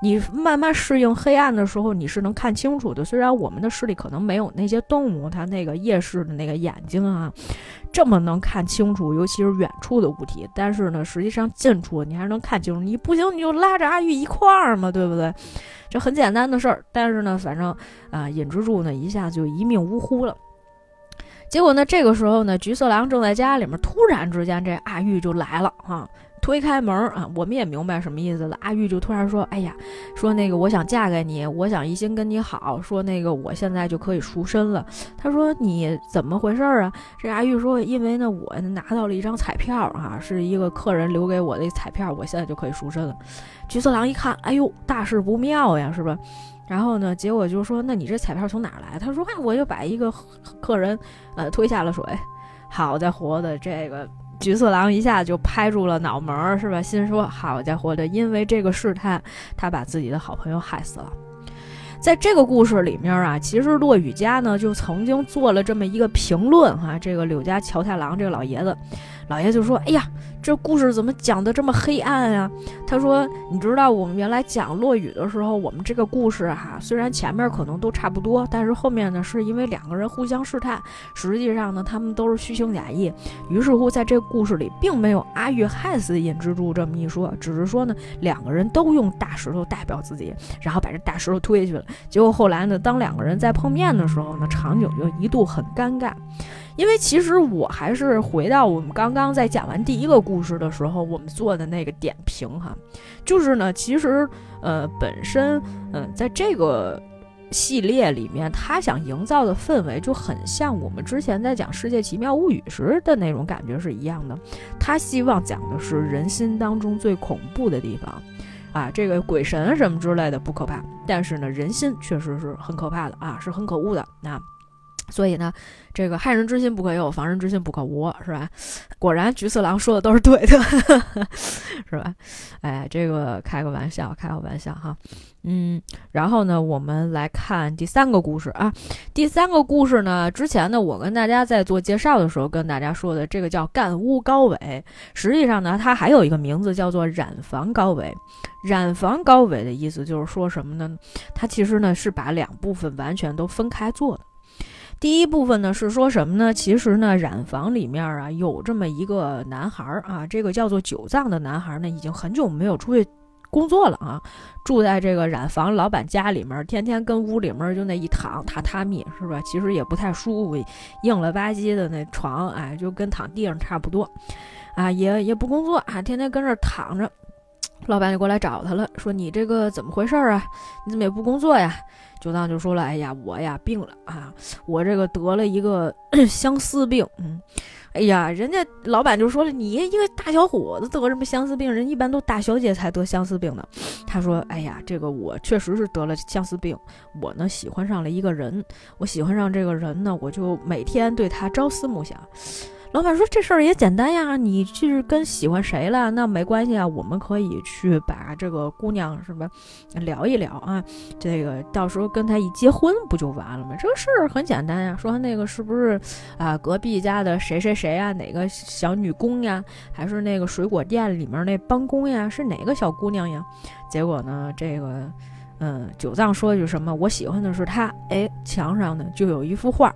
你慢慢适应黑暗的时候，你是能看清楚的。虽然我们的视力可能没有那些动物它那个夜视的那个眼睛啊，这么能看清楚，尤其是远处的物体。但是呢，实际上近处你还是能看清楚。你不行，你就拉着阿玉一块儿嘛，对不对？这很简单的事儿。但是呢，反正啊，尹之助呢一下子就一命呜呼了。结果呢，这个时候呢，橘色狼正在家里面，突然之间这阿玉就来了哈。推开门啊，我们也明白什么意思了。阿玉就突然说：“哎呀，说那个我想嫁给你，我想一心跟你好。说那个我现在就可以赎身了。”他说：“你怎么回事啊？”这阿玉说：“因为呢，我拿到了一张彩票啊，是一个客人留给我的彩票，我现在就可以赎身了。”橘色狼一看，哎呦，大事不妙呀，是吧？然后呢，结果就说：“那你这彩票从哪来？”他说：“哎，我就把一个客人呃推下了水。”好家伙的，这个菊次郎一下就拍住了脑门儿，是吧？心说：“好家伙的，因为这个试探，他把自己的好朋友害死了。”在这个故事里面啊，其实骆雨家呢就曾经做了这么一个评论哈，这个柳家乔太郎这个老爷子，老爷就说：“哎呀。”这故事怎么讲的这么黑暗呀？他说：“你知道我们原来讲落雨的时候，我们这个故事哈，虽然前面可能都差不多，但是后面呢，是因为两个人互相试探，实际上呢，他们都是虚情假意。于是乎，在这故事里，并没有阿玉害死尹之助这么一说，只是说呢，两个人都用大石头代表自己，然后把这大石头推下去了。结果后来呢，当两个人在碰面的时候呢，场景就一度很尴尬。”因为其实我还是回到我们刚刚在讲完第一个故事的时候，我们做的那个点评哈，就是呢，其实呃本身嗯在这个系列里面，他想营造的氛围就很像我们之前在讲《世界奇妙物语》时的那种感觉是一样的。他希望讲的是人心当中最恐怖的地方啊，这个鬼神什么之类的不可怕，但是呢，人心确实是很可怕的啊，是很可恶的那。所以呢，这个害人之心不可有，防人之心不可无，是吧？<sniffs> 果然菊次郎说的都是对的，<laughs> 是吧？哎，这个开个玩笑，开个玩笑哈。嗯，然后呢，我们来看第三个故事啊。第三个故事呢，之前呢，我跟大家在做介绍的时候跟大家说的，这个叫干屋高尾，实际上呢，它还有一个名字叫做染房高尾。染房高尾的意思就是说什么呢？它其实呢是把两部分完全都分开做的。第一部分呢是说什么呢？其实呢，染房里面啊有这么一个男孩啊，这个叫做九藏的男孩呢，已经很久没有出去工作了啊，住在这个染房老板家里面，天天跟屋里面就那一躺榻榻米是吧？其实也不太舒服，硬了吧唧的那床，哎，就跟躺地上差不多，啊，也也不工作啊，天天跟这躺着。老板就过来找他了，说你这个怎么回事啊？你怎么也不工作呀？九藏就说了：“哎呀，我呀病了啊，我这个得了一个 <clears throat> 相思病。嗯，哎呀，人家老板就说了，你一个大小伙子得什么相思病？人一般都大小姐才得相思病呢。他说：哎呀，这个我确实是得了相思病。我呢喜欢上了一个人，我喜欢上这个人呢，我就每天对他朝思暮想。”老板说：“这事儿也简单呀，你是跟喜欢谁了？那没关系啊，我们可以去把这个姑娘什么聊一聊啊。这个到时候跟他一结婚不就完了吗？这个事儿很简单呀。说那个是不是啊？隔壁家的谁谁谁啊？哪个小女工呀？还是那个水果店里面那帮工呀？是哪个小姑娘呀？结果呢，这个嗯，九藏说句什么？我喜欢的是她。哎，墙上呢就有一幅画。”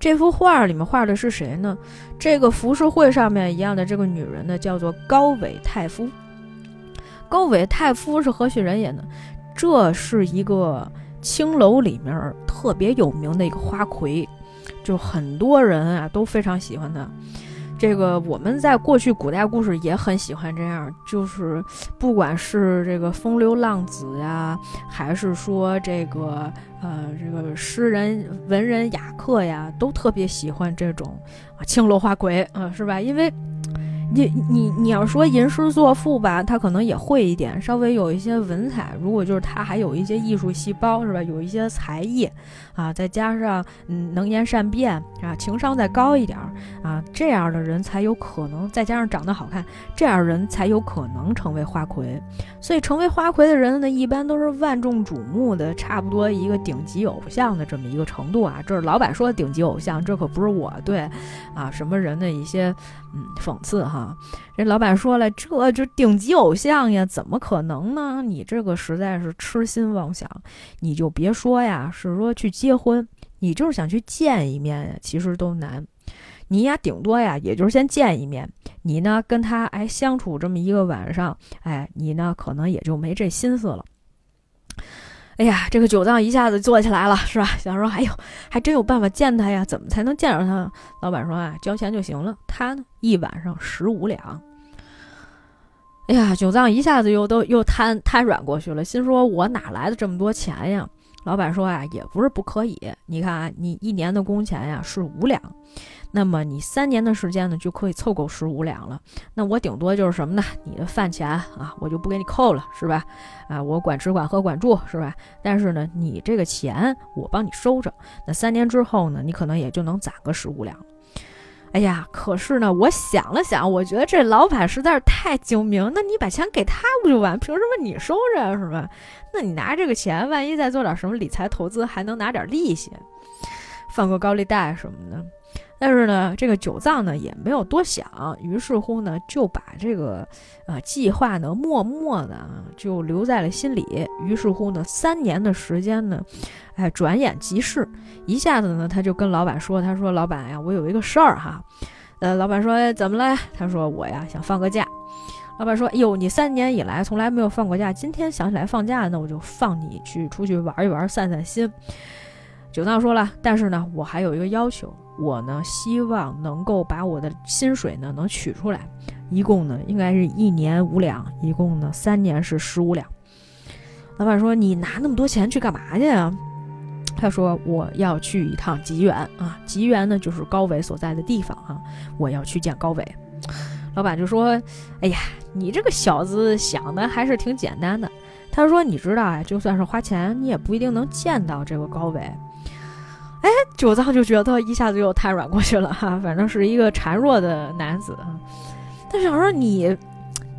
这幅画里面画的是谁呢？这个浮世绘上面一样的这个女人呢，叫做高尾太夫。高尾太夫是何许人也呢？这是一个青楼里面特别有名的一个花魁，就很多人啊都非常喜欢她。这个我们在过去古代故事也很喜欢这样，就是不管是这个风流浪子呀，还是说这个呃这个诗人文人雅客呀，都特别喜欢这种青楼花魁嗯，是吧？因为。你你你要说吟诗作赋吧，他可能也会一点，稍微有一些文采。如果就是他还有一些艺术细胞，是吧？有一些才艺，啊，再加上嗯能言善辩啊，情商再高一点啊，这样的人才有可能，再加上长得好看，这样人才有可能成为花魁。所以成为花魁的人呢，一般都是万众瞩目的，差不多一个顶级偶像的这么一个程度啊。这是老板说的顶级偶像，这可不是我对啊什么人的一些。嗯，讽刺哈，这老板说了，这就顶级偶像呀，怎么可能呢？你这个实在是痴心妄想，你就别说呀，是说去结婚，你就是想去见一面呀，其实都难。你呀，顶多呀，也就是先见一面，你呢跟他哎相处这么一个晚上，哎，你呢可能也就没这心思了。哎呀，这个九藏一下子坐起来了，是吧？想说，哎呦，还真有办法见他呀？怎么才能见着他？老板说啊，交钱就行了。他呢，一晚上十五两。哎呀，九藏一下子又都又瘫瘫软过去了，心说，我哪来的这么多钱呀？老板说啊，也不是不可以。你看啊，你一年的工钱呀是五两，那么你三年的时间呢就可以凑够十五两了。那我顶多就是什么呢？你的饭钱啊，我就不给你扣了，是吧？啊，我管吃管喝管住，是吧？但是呢，你这个钱我帮你收着。那三年之后呢，你可能也就能攒个十五两。哎呀，可是呢，我想了想，我觉得这老板实在是太精明。那你把钱给他不就完？凭什么你收着是吧？那你拿这个钱，万一再做点什么理财投资，还能拿点利息，放个高利贷什么的。但是呢，这个九藏呢也没有多想，于是乎呢就把这个呃计划呢默默的就留在了心里。于是乎呢，三年的时间呢，哎，转眼即逝，一下子呢他就跟老板说：“他说老板呀，我有一个事儿哈。”呃，老板说：“怎么了？”他说：“我呀想放个假。”老板说：“哎呦，你三年以来从来没有放过假，今天想起来放假，那我就放你去出去玩一玩，散散心。”九藏说了：“但是呢，我还有一个要求。”我呢，希望能够把我的薪水呢能取出来，一共呢应该是一年五两，一共呢三年是十五两。老板说：“你拿那么多钱去干嘛去啊？”他说：“我要去一趟吉原啊，吉原呢就是高伟所在的地方啊，我要去见高伟。”老板就说：“哎呀，你这个小子想的还是挺简单的。”他说：“你知道啊，就算是花钱，你也不一定能见到这个高伟。”哎，九藏就觉得一下子又瘫软过去了哈，反正是一个孱弱的男子。他想说你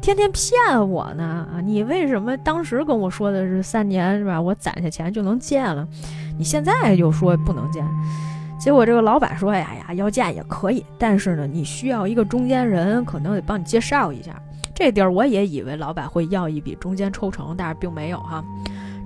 天天骗我呢，你为什么当时跟我说的是三年是吧？我攒下钱就能见了，你现在又说不能见。结果这个老板说：“哎呀，要见也可以，但是呢，你需要一个中间人，可能得帮你介绍一下。这地儿我也以为老板会要一笔中间抽成，但是并没有哈。”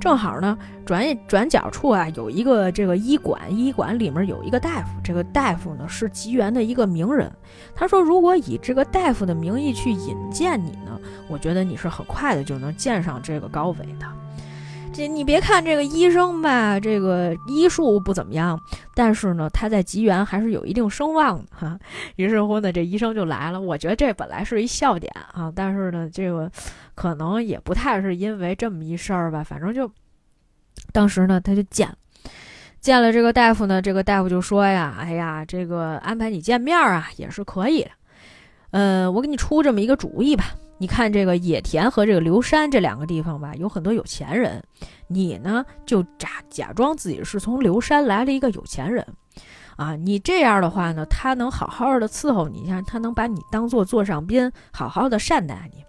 正好呢，转转角处啊，有一个这个医馆，医馆里面有一个大夫，这个大夫呢是吉原的一个名人。他说，如果以这个大夫的名义去引荐你呢，我觉得你是很快的就能见上这个高伟的。这你别看这个医生吧，这个医术不怎么样，但是呢，他在吉原还是有一定声望的哈。于是乎呢，这医生就来了。我觉得这本来是一笑点啊，但是呢，这个。可能也不太是因为这么一事儿吧，反正就当时呢，他就见了，见了这个大夫呢，这个大夫就说呀：“哎呀，这个安排你见面啊，也是可以的。呃，我给你出这么一个主意吧。你看这个野田和这个刘山这两个地方吧，有很多有钱人，你呢就假假装自己是从刘山来了一个有钱人，啊，你这样的话呢，他能好好的伺候你一下，他能把你当做座上宾，好好的善待你。”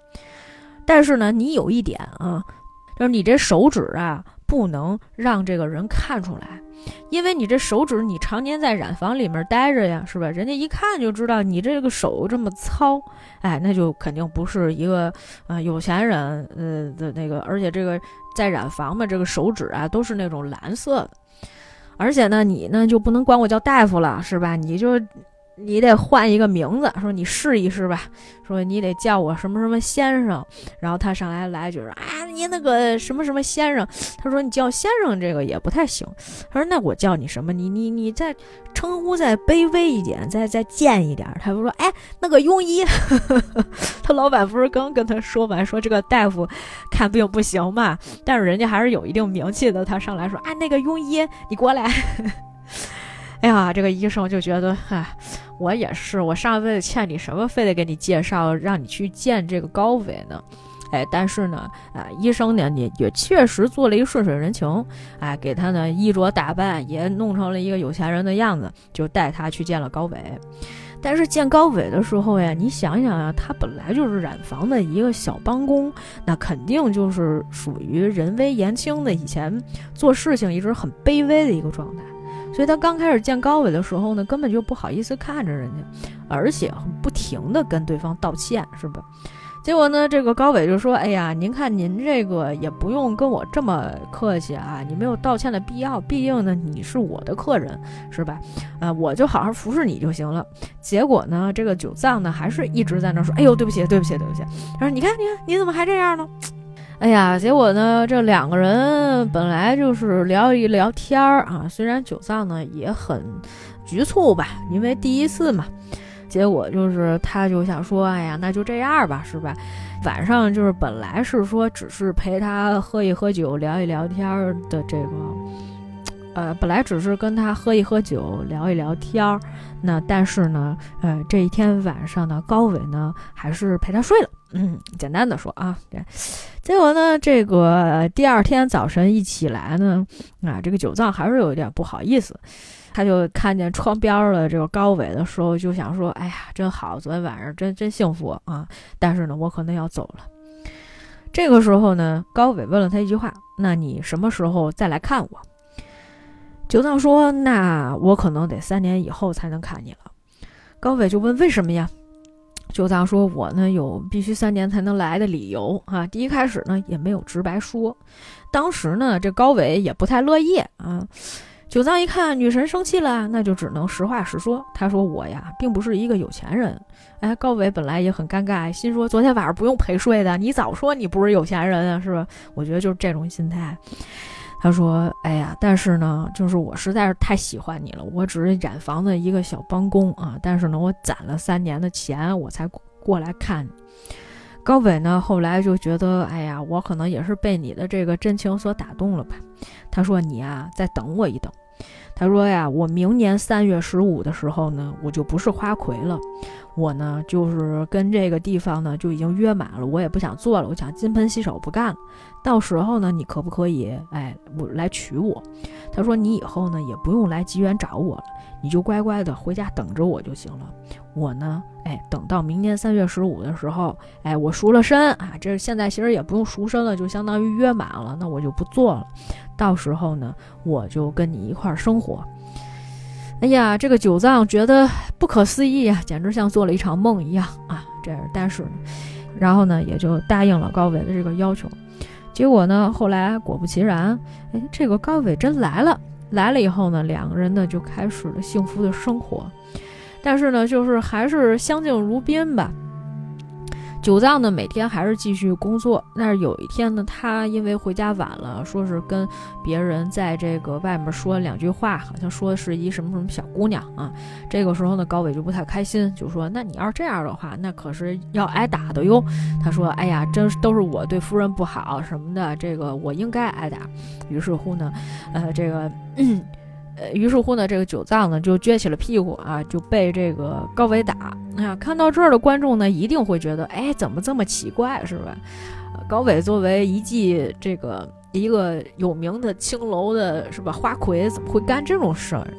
但是呢，你有一点啊，就是你这手指啊，不能让这个人看出来，因为你这手指你常年在染房里面待着呀，是吧？人家一看就知道你这个手这么糙，哎，那就肯定不是一个呃有钱人呃的那个，而且这个在染房嘛，这个手指啊都是那种蓝色的，而且呢，你呢就不能管我叫大夫了，是吧？你就。你得换一个名字，说你试一试吧。说你得叫我什么什么先生。然后他上来来句说啊，你那个什么什么先生。他说你叫先生这个也不太行。他说那我叫你什么？你你你再称呼再卑微一点，再再贱一点。他就说哎，那个庸医。他老板不是刚跟他说完，说这个大夫看病不行嘛，但是人家还是有一定名气的。他上来说啊，那个庸医，你过来。<laughs> 哎呀，这个医生就觉得，哎，我也是，我上辈子欠你什么，非得给你介绍，让你去见这个高伟呢？哎，但是呢，啊，医生呢也也确实做了一顺水人情，哎，给他呢衣着打扮也弄成了一个有钱人的样子，就带他去见了高伟。但是见高伟的时候呀，你想想啊，他本来就是染房的一个小帮工，那肯定就是属于人微言轻的，以前做事情一直很卑微的一个状态。所以他刚开始见高伟的时候呢，根本就不好意思看着人家，而且不停的跟对方道歉，是吧？结果呢，这个高伟就说：“哎呀，您看您这个也不用跟我这么客气啊，你没有道歉的必要，毕竟呢你是我的客人，是吧？啊，我就好好服侍你就行了。”结果呢，这个九藏呢还是一直在那说：“哎呦，对不起，对不起，对不起。”他说：“你看，你看，你怎么还这样呢？”哎呀，结果呢，这两个人本来就是聊一聊天儿啊，虽然酒藏呢也很局促吧，因为第一次嘛，结果就是他就想说，哎呀，那就这样吧，是吧？晚上就是本来是说只是陪他喝一喝酒、聊一聊天的这个，呃，本来只是跟他喝一喝酒、聊一聊天儿。那但是呢，呃，这一天晚上呢，高伟呢还是陪他睡了。嗯，简单的说啊，对。结果呢，这个第二天早晨一起来呢，啊，这个九藏还是有点不好意思。他就看见窗边的这个高伟的时候，就想说：“哎呀，真好，昨天晚上真真幸福啊！”但是呢，我可能要走了。这个时候呢，高伟问了他一句话：“那你什么时候再来看我？”九藏说：“那我可能得三年以后才能看你了。”高伟就问：“为什么呀？”九藏说：“我呢有必须三年才能来的理由啊。第一开始呢也没有直白说，当时呢这高伟也不太乐意啊。”九藏一看女神生气了，那就只能实话实说。他说：“我呀，并不是一个有钱人。”哎，高伟本来也很尴尬，心说：“昨天晚上不用陪睡的，你早说你不是有钱人啊，是吧？”我觉得就是这种心态。他说：“哎呀，但是呢，就是我实在是太喜欢你了。我只是染房的一个小帮工啊，但是呢，我攒了三年的钱，我才过来看你。”高伟呢，后来就觉得：“哎呀，我可能也是被你的这个真情所打动了吧。”他说：“你呀，再等我一等。”他说：“呀，我明年三月十五的时候呢，我就不是花魁了。我呢，就是跟这个地方呢就已经约满了，我也不想做了，我想金盆洗手不干了。到时候呢，你可不可以哎，我来娶我？”他说：“你以后呢，也不用来吉园找我了，你就乖乖的回家等着我就行了。我呢，哎，等到明年三月十五的时候，哎，我赎了身啊，这现在其实也不用赎身了，就相当于约满了，那我就不做了。”到时候呢，我就跟你一块儿生活。哎呀，这个九藏觉得不可思议啊，简直像做了一场梦一样啊！这但是，然后呢，也就答应了高伟的这个要求。结果呢，后来果不其然，哎，这个高伟真来了。来了以后呢，两个人呢就开始了幸福的生活。但是呢，就是还是相敬如宾吧。九藏呢，每天还是继续工作。但是有一天呢，他因为回家晚了，说是跟别人在这个外面说两句话，好像说是一什么什么小姑娘啊。这个时候呢，高伟就不太开心，就说：“那你要是这样的话，那可是要挨打的哟。”他说：“哎呀，真都是我对夫人不好什么的，这个我应该挨打。”于是乎呢，呃，这个。呃，于是乎呢，这个九藏呢就撅起了屁股啊，就被这个高伟打。啊，看到这儿的观众呢，一定会觉得，哎，怎么这么奇怪，是吧？高伟作为一记这个一个有名的青楼的是吧花魁，怎么会干这种事儿呢？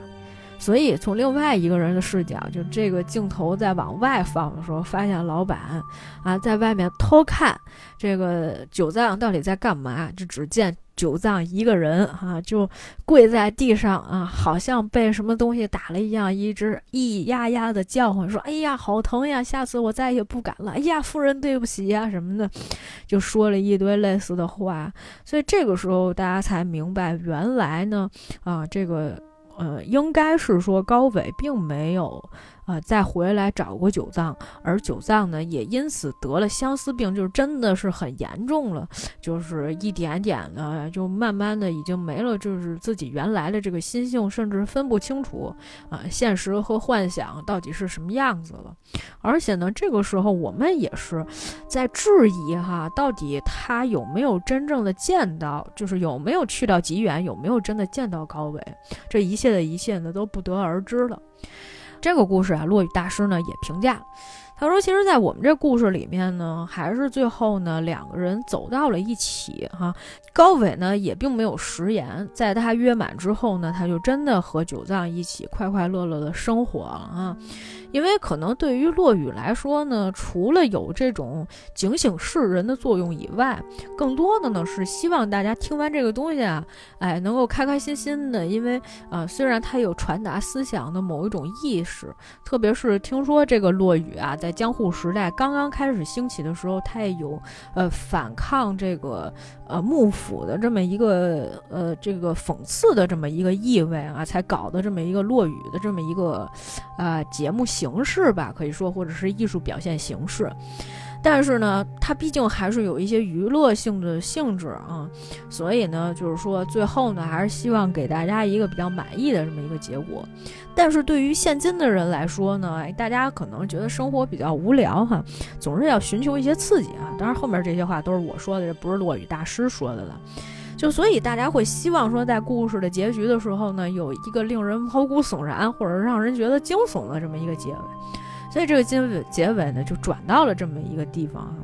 所以从另外一个人的视角，就这个镜头在往外放的时候，发现老板啊在外面偷看这个九藏到底在干嘛，就只见。九藏一个人啊，就跪在地上啊，好像被什么东西打了一样，一直咿呀呀的叫唤，说：“哎呀，好疼呀！下次我再也不敢了。”哎呀，夫人对不起呀，什么的，就说了一堆类似的话。所以这个时候大家才明白，原来呢，啊，这个呃，应该是说高伟并没有。啊，再回来找过九藏，而九藏呢，也因此得了相思病，就是真的是很严重了，就是一点点的，就慢慢的已经没了，就是自己原来的这个心性，甚至分不清楚啊，现实和幻想到底是什么样子了。而且呢，这个时候我们也是在质疑哈，到底他有没有真正的见到，就是有没有去到极远，有没有真的见到高伟，这一切的一切呢，都不得而知了。这个故事啊，落雨大师呢也评价，他说：“其实，在我们这故事里面呢，还是最后呢，两个人走到了一起哈。高伟呢也并没有食言，在他约满之后呢，他就真的和九藏一起快快乐乐的生活了啊。”因为可能对于落雨来说呢，除了有这种警醒世人的作用以外，更多的呢是希望大家听完这个东西啊，哎，能够开开心心的。因为啊，虽然它有传达思想的某一种意识，特别是听说这个落雨啊，在江户时代刚刚开始兴起的时候，它也有呃反抗这个呃幕府的这么一个呃这个讽刺的这么一个意味啊，才搞的这么一个落雨的这么一个啊节目。形式吧，可以说，或者是艺术表现形式。但是呢，它毕竟还是有一些娱乐性的性质啊，所以呢，就是说最后呢，还是希望给大家一个比较满意的这么一个结果。但是对于现今的人来说呢，大家可能觉得生活比较无聊哈，总是要寻求一些刺激啊。当然后面这些话都是我说的，这不是落雨大师说的了。就所以大家会希望说，在故事的结局的时候呢，有一个令人毛骨悚然或者让人觉得惊悚的这么一个结尾。所以这个结尾结尾呢，就转到了这么一个地方啊。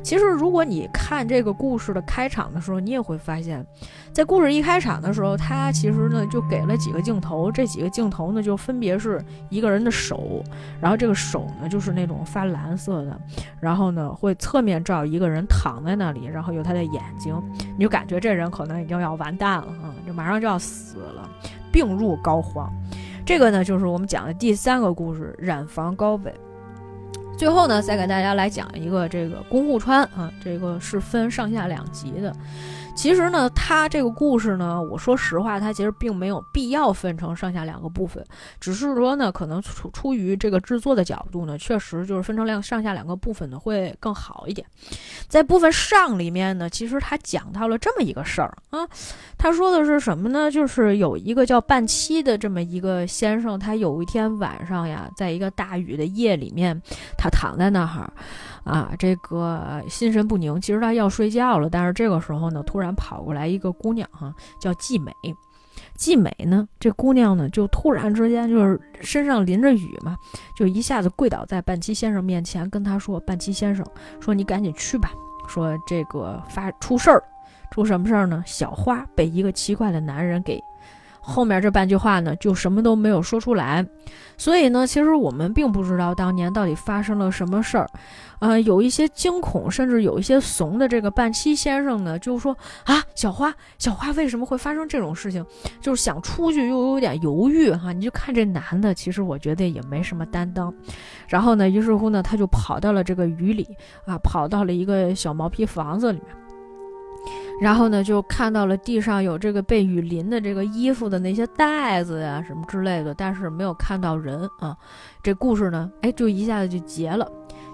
其实，如果你看这个故事的开场的时候，你也会发现，在故事一开场的时候，他其实呢就给了几个镜头，这几个镜头呢就分别是一个人的手，然后这个手呢就是那种发蓝色的，然后呢会侧面照一个人躺在那里，然后有他的眼睛，你就感觉这人可能已经要完蛋了啊，就马上就要死了，病入膏肓。这个呢就是我们讲的第三个故事——染房高北。最后呢，再给大家来讲一个这个宫户川啊，这个是分上下两集的。其实呢，他这个故事呢，我说实话，他其实并没有必要分成上下两个部分，只是说呢，可能出出于这个制作的角度呢，确实就是分成两上下两个部分呢会更好一点。在部分上里面呢，其实他讲到了这么一个事儿啊，他说的是什么呢？就是有一个叫半七的这么一个先生，他有一天晚上呀，在一个大雨的夜里面，他躺在那儿。啊，这个心神不宁，其实他要睡觉了，但是这个时候呢，突然跑过来一个姑娘，哈，叫季美。季美呢，这姑娘呢，就突然之间就是身上淋着雨嘛，就一下子跪倒在半七先生面前，跟他说：“半七先生，说你赶紧去吧，说这个发出事儿，出什么事儿呢？小花被一个奇怪的男人给……后面这半句话呢，就什么都没有说出来。所以呢，其实我们并不知道当年到底发生了什么事儿。”呃，有一些惊恐，甚至有一些怂的这个半七先生呢，就说啊，小花，小花为什么会发生这种事情？就是想出去又有点犹豫哈。你就看这男的，其实我觉得也没什么担当。然后呢，于是乎呢，他就跑到了这个雨里啊，跑到了一个小毛坯房子里面，然后呢，就看到了地上有这个被雨淋的这个衣服的那些袋子呀什么之类的，但是没有看到人啊。这故事呢，哎，就一下子就结了。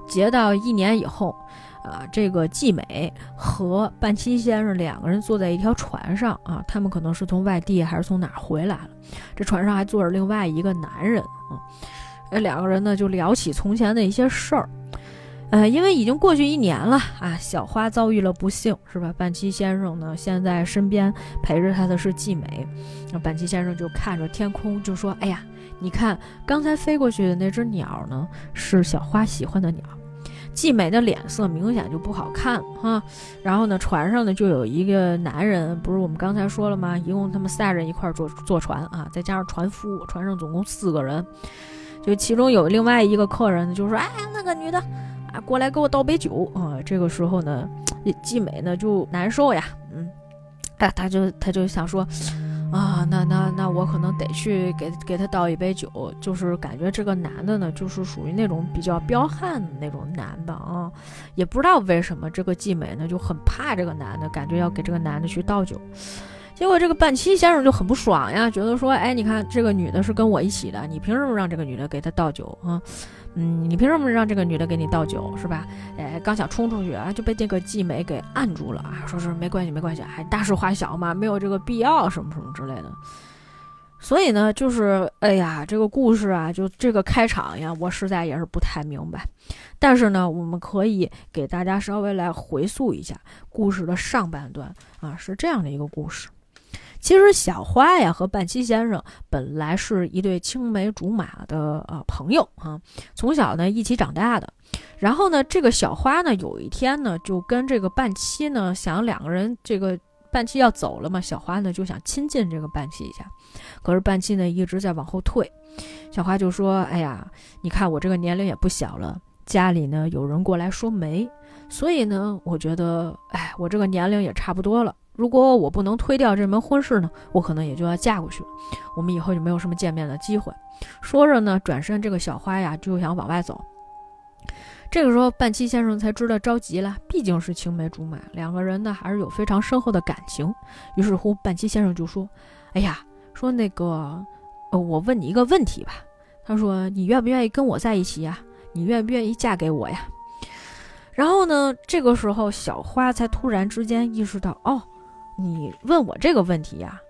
结到一年以后，啊，这个季美和半七先生两个人坐在一条船上啊，他们可能是从外地还是从哪儿回来了。这船上还坐着另外一个男人啊，呃，两个人呢就聊起从前的一些事儿。呃，因为已经过去一年了啊，小花遭遇了不幸，是吧？半七先生呢，现在身边陪着他的是季美。那半七先生就看着天空，就说：“哎呀。”你看，刚才飞过去的那只鸟呢，是小花喜欢的鸟。季美的脸色明显就不好看哈。然后呢，船上呢就有一个男人，不是我们刚才说了吗？一共他们仨人一块坐坐船啊，再加上船夫，船上总共四个人。就其中有另外一个客人呢，就说：“哎，那个女的啊，过来给我倒杯酒啊。”这个时候呢，季美呢就难受呀，嗯，哎，他就他就想说。啊，那那那我可能得去给给他倒一杯酒，就是感觉这个男的呢，就是属于那种比较彪悍的那种男的啊，也不知道为什么这个季美呢就很怕这个男的，感觉要给这个男的去倒酒，结果这个半七先生就很不爽呀，觉得说，哎，你看这个女的是跟我一起的，你凭什么让这个女的给他倒酒啊？嗯你凭什么让这个女的给你倒酒是吧？哎，刚想冲出去啊，就被这个季美给按住了啊，说是没关系，没关系，还大事化小嘛，没有这个必要什么什么之类的。所以呢，就是哎呀，这个故事啊，就这个开场呀，我实在也是不太明白。但是呢，我们可以给大家稍微来回溯一下故事的上半段啊，是这样的一个故事。其实小花呀和半七先生本来是一对青梅竹马的呃朋友啊，从小呢一起长大的。然后呢，这个小花呢有一天呢就跟这个半七呢想两个人这个半七要走了嘛，小花呢就想亲近这个半七一下，可是半七呢一直在往后退。小花就说：“哎呀，你看我这个年龄也不小了，家里呢有人过来说媒，所以呢我觉得，哎，我这个年龄也差不多了。”如果我不能推掉这门婚事呢，我可能也就要嫁过去了。我们以后就没有什么见面的机会。说着呢，转身，这个小花呀就想往外走。这个时候，半七先生才知道着急了，毕竟是青梅竹马，两个人呢还是有非常深厚的感情。于是乎，半七先生就说：“哎呀，说那个，呃，我问你一个问题吧。他说，你愿不愿意跟我在一起呀？你愿不愿意嫁给我呀？”然后呢，这个时候小花才突然之间意识到，哦，你问我这个问题呀，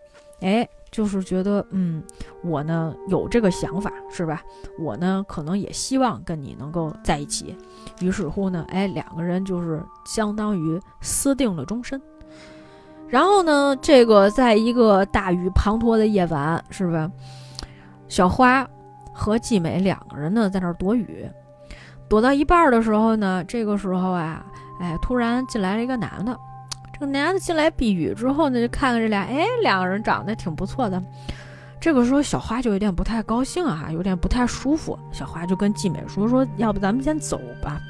哎，就是觉得，嗯，我呢有这个想法，是吧？我呢可能也希望跟你能够在一起。于是乎呢，哎，两个人就是相当于私定了终身。然后呢，这个在一个大雨滂沱的夜晚，是吧？小花和季美两个人呢在那儿躲雨。躲到一半的时候呢，这个时候啊，哎，突然进来了一个男的。男的进来避雨之后呢，就看看这俩，哎，两个人长得挺不错的。这个时候小花就有点不太高兴啊，有点不太舒服。小花就跟季美说：“说要不咱们先走吧，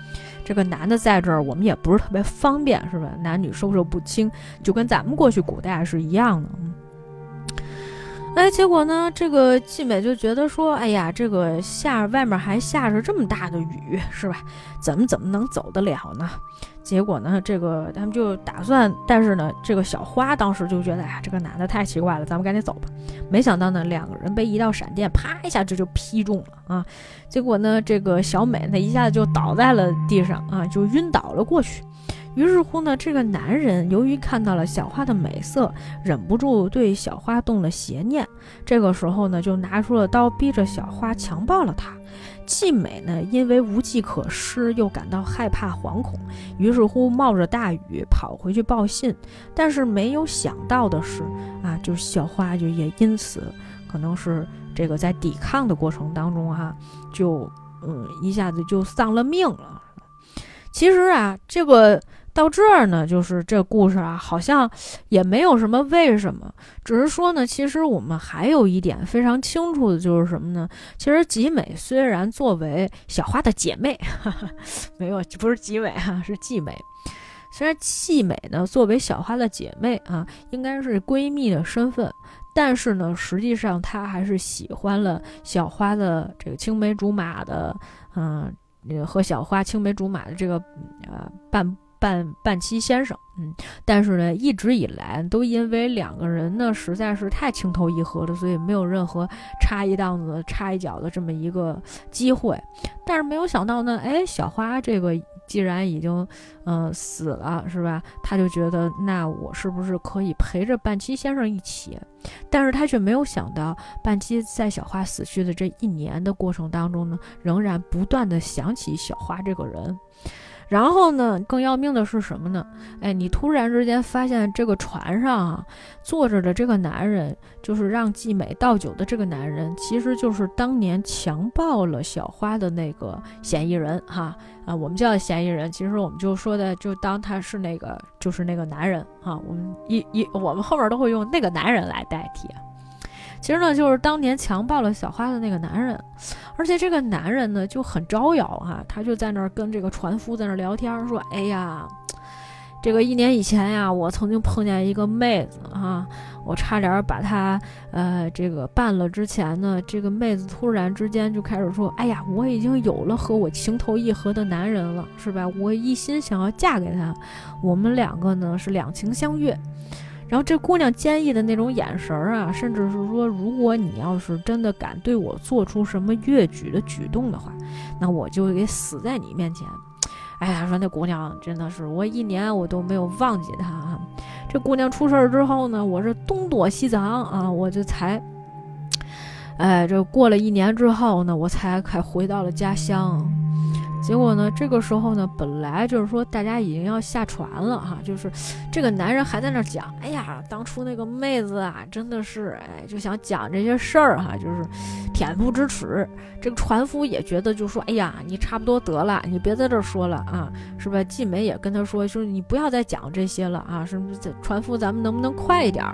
这个男的在这儿，我们也不是特别方便，是吧？男女授受不亲，就跟咱们过去古代是一样的。”哎，结果呢？这个季美就觉得说：“哎呀，这个下外面还下着这么大的雨，是吧？怎么怎么能走得了呢？”结果呢，这个他们就打算，但是呢，这个小花当时就觉得：“哎呀，这个男的太奇怪了，咱们赶紧走吧。”没想到呢，两个人被一道闪电啪一下这就劈中了啊！结果呢，这个小美呢一下子就倒在了地上啊，就晕倒了过去。于是乎呢，这个男人由于看到了小花的美色，忍不住对小花动了邪念。这个时候呢，就拿出了刀，逼着小花强暴了她。季美呢，因为无计可施，又感到害怕惶恐，于是乎冒着大雨跑回去报信。但是没有想到的是，啊，就是小花就也因此，可能是这个在抵抗的过程当中哈，就嗯一下子就丧了命了。其实啊，这个。到这儿呢，就是这故事啊，好像也没有什么为什么，只是说呢，其实我们还有一点非常清楚的就是什么呢？其实吉美虽然作为小花的姐妹，哈哈，没有，不是吉美哈，是季美。虽然季美呢作为小花的姐妹啊，应该是闺蜜的身份，但是呢，实际上她还是喜欢了小花的这个青梅竹马的，嗯，和小花青梅竹马的这个呃伴。半半七先生，嗯，但是呢，一直以来都因为两个人呢实在是太情投意合了，所以没有任何插一档子、插一脚的这么一个机会。但是没有想到呢，哎，小花这个既然已经嗯死了，是吧？他就觉得那我是不是可以陪着半七先生一起？但是他却没有想到，半七在小花死去的这一年的过程当中呢，仍然不断的想起小花这个人。然后呢，更要命的是什么呢？哎，你突然之间发现这个船上啊，坐着的这个男人，就是让季美倒酒的这个男人，其实就是当年强暴了小花的那个嫌疑人哈啊，我们叫嫌疑人，其实我们就说的就当他是那个就是那个男人哈，我们一一我们后面都会用那个男人来代替。其实呢，就是当年强暴了小花的那个男人，而且这个男人呢就很招摇哈，他就在那儿跟这个船夫在那儿聊天，说：“哎呀，这个一年以前呀，我曾经碰见一个妹子哈，我差点把她呃这个办了。之前呢，这个妹子突然之间就开始说：‘哎呀，我已经有了和我情投意合的男人了，是吧？我一心想要嫁给他，我们两个呢是两情相悦。’”然后这姑娘坚毅的那种眼神儿啊，甚至是说，如果你要是真的敢对我做出什么越矩的举动的话，那我就给死在你面前。哎呀，说那姑娘真的是，我一年我都没有忘记她。这姑娘出事儿之后呢，我是东躲西藏啊，我就才，哎，这过了一年之后呢，我才才回到了家乡。结果呢？这个时候呢，本来就是说大家已经要下船了哈，就是这个男人还在那讲，哎呀，当初那个妹子啊，真的是哎，就想讲这些事儿哈，就是恬不知耻。这个船夫也觉得就说，哎呀，你差不多得了，你别在这儿说了啊，是吧？季美也跟他说，说你不要再讲这些了啊，是不是？船夫，咱们能不能快一点？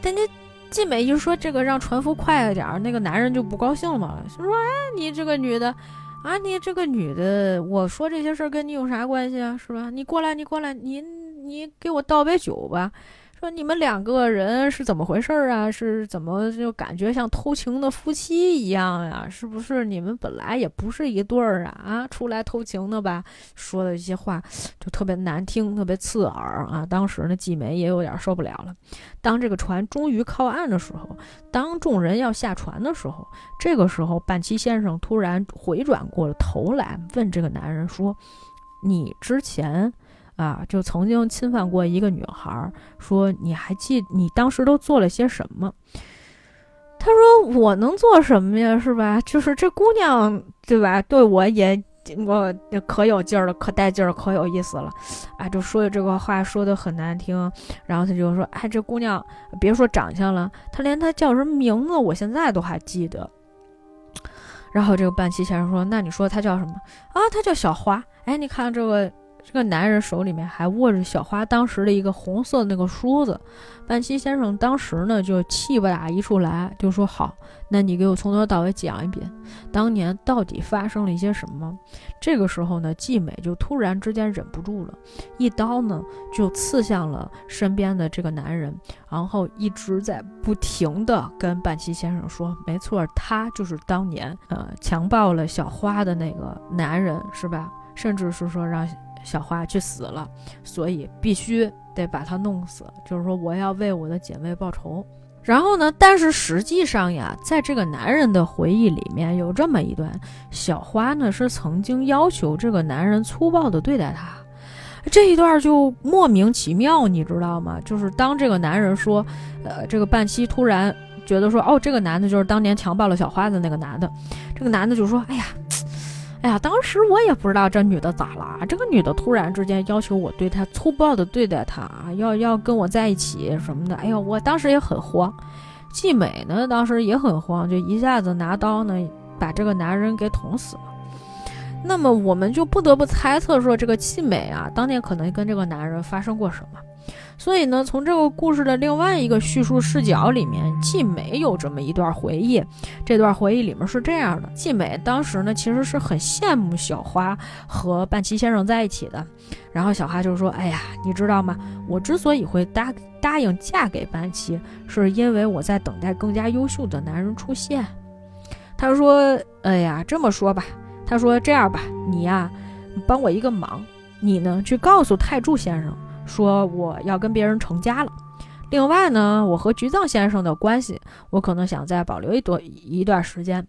但那季美就说这个让船夫快一点，那个男人就不高兴了嘛，就说，哎，你这个女的。啊，你这个女的，我说这些事儿跟你有啥关系啊？是吧？你过来，你过来，你你给我倒杯酒吧。说你们两个人是怎么回事啊？是怎么就感觉像偷情的夫妻一样呀？是不是你们本来也不是一对儿啊？啊，出来偷情的吧？说的一些话就特别难听，特别刺耳啊！当时呢，季梅也有点受不了了。当这个船终于靠岸的时候，当众人要下船的时候，这个时候半七先生突然回转过了头来，问这个男人说：“你之前啊就曾经侵犯过一个女孩，说你还记你当时都做了些什么？他说我能做什么呀？是吧？就是这姑娘对吧？对我也。我可有劲儿了，可带劲儿，可有意思了，啊，就说的这个话说的很难听，然后他就说，哎，这姑娘别说长相了，她连她叫什么名字，我现在都还记得。然后这个半七先生说，那你说她叫什么啊？她叫小花。哎，你看这个。这个男人手里面还握着小花当时的一个红色的那个梳子，半七先生当时呢就气不打一处来，就说：“好，那你给我从头到尾讲一遍，当年到底发生了一些什么？”这个时候呢，季美就突然之间忍不住了，一刀呢就刺向了身边的这个男人，然后一直在不停的跟半七先生说：“没错，他就是当年呃强暴了小花的那个男人，是吧？甚至是说让。”小花去死了，所以必须得把她弄死。就是说，我要为我的姐妹报仇。然后呢，但是实际上呀，在这个男人的回忆里面有这么一段：小花呢是曾经要求这个男人粗暴的对待她。这一段就莫名其妙，你知道吗？就是当这个男人说，呃，这个半期突然觉得说，哦，这个男的就是当年强暴了小花的那个男的，这个男的就说，哎呀。哎呀，当时我也不知道这女的咋了。这个女的突然之间要求我对她粗暴的对待她啊，要要跟我在一起什么的。哎呦，我当时也很慌。季美呢，当时也很慌，就一下子拿刀呢，把这个男人给捅死了。那么我们就不得不猜测说，这个季美啊，当年可能跟这个男人发生过什么。所以呢，从这个故事的另外一个叙述视角里面，季美有这么一段回忆。这段回忆里面是这样的：季美当时呢，其实是很羡慕小花和半崎先生在一起的。然后小花就说：“哎呀，你知道吗？我之所以会答答应嫁给半崎，是因为我在等待更加优秀的男人出现。”他说：“哎呀，这么说吧，他说这样吧，你呀，帮我一个忙，你呢去告诉泰柱先生。”说我要跟别人成家了。另外呢，我和菊藏先生的关系，我可能想再保留一段一段时间。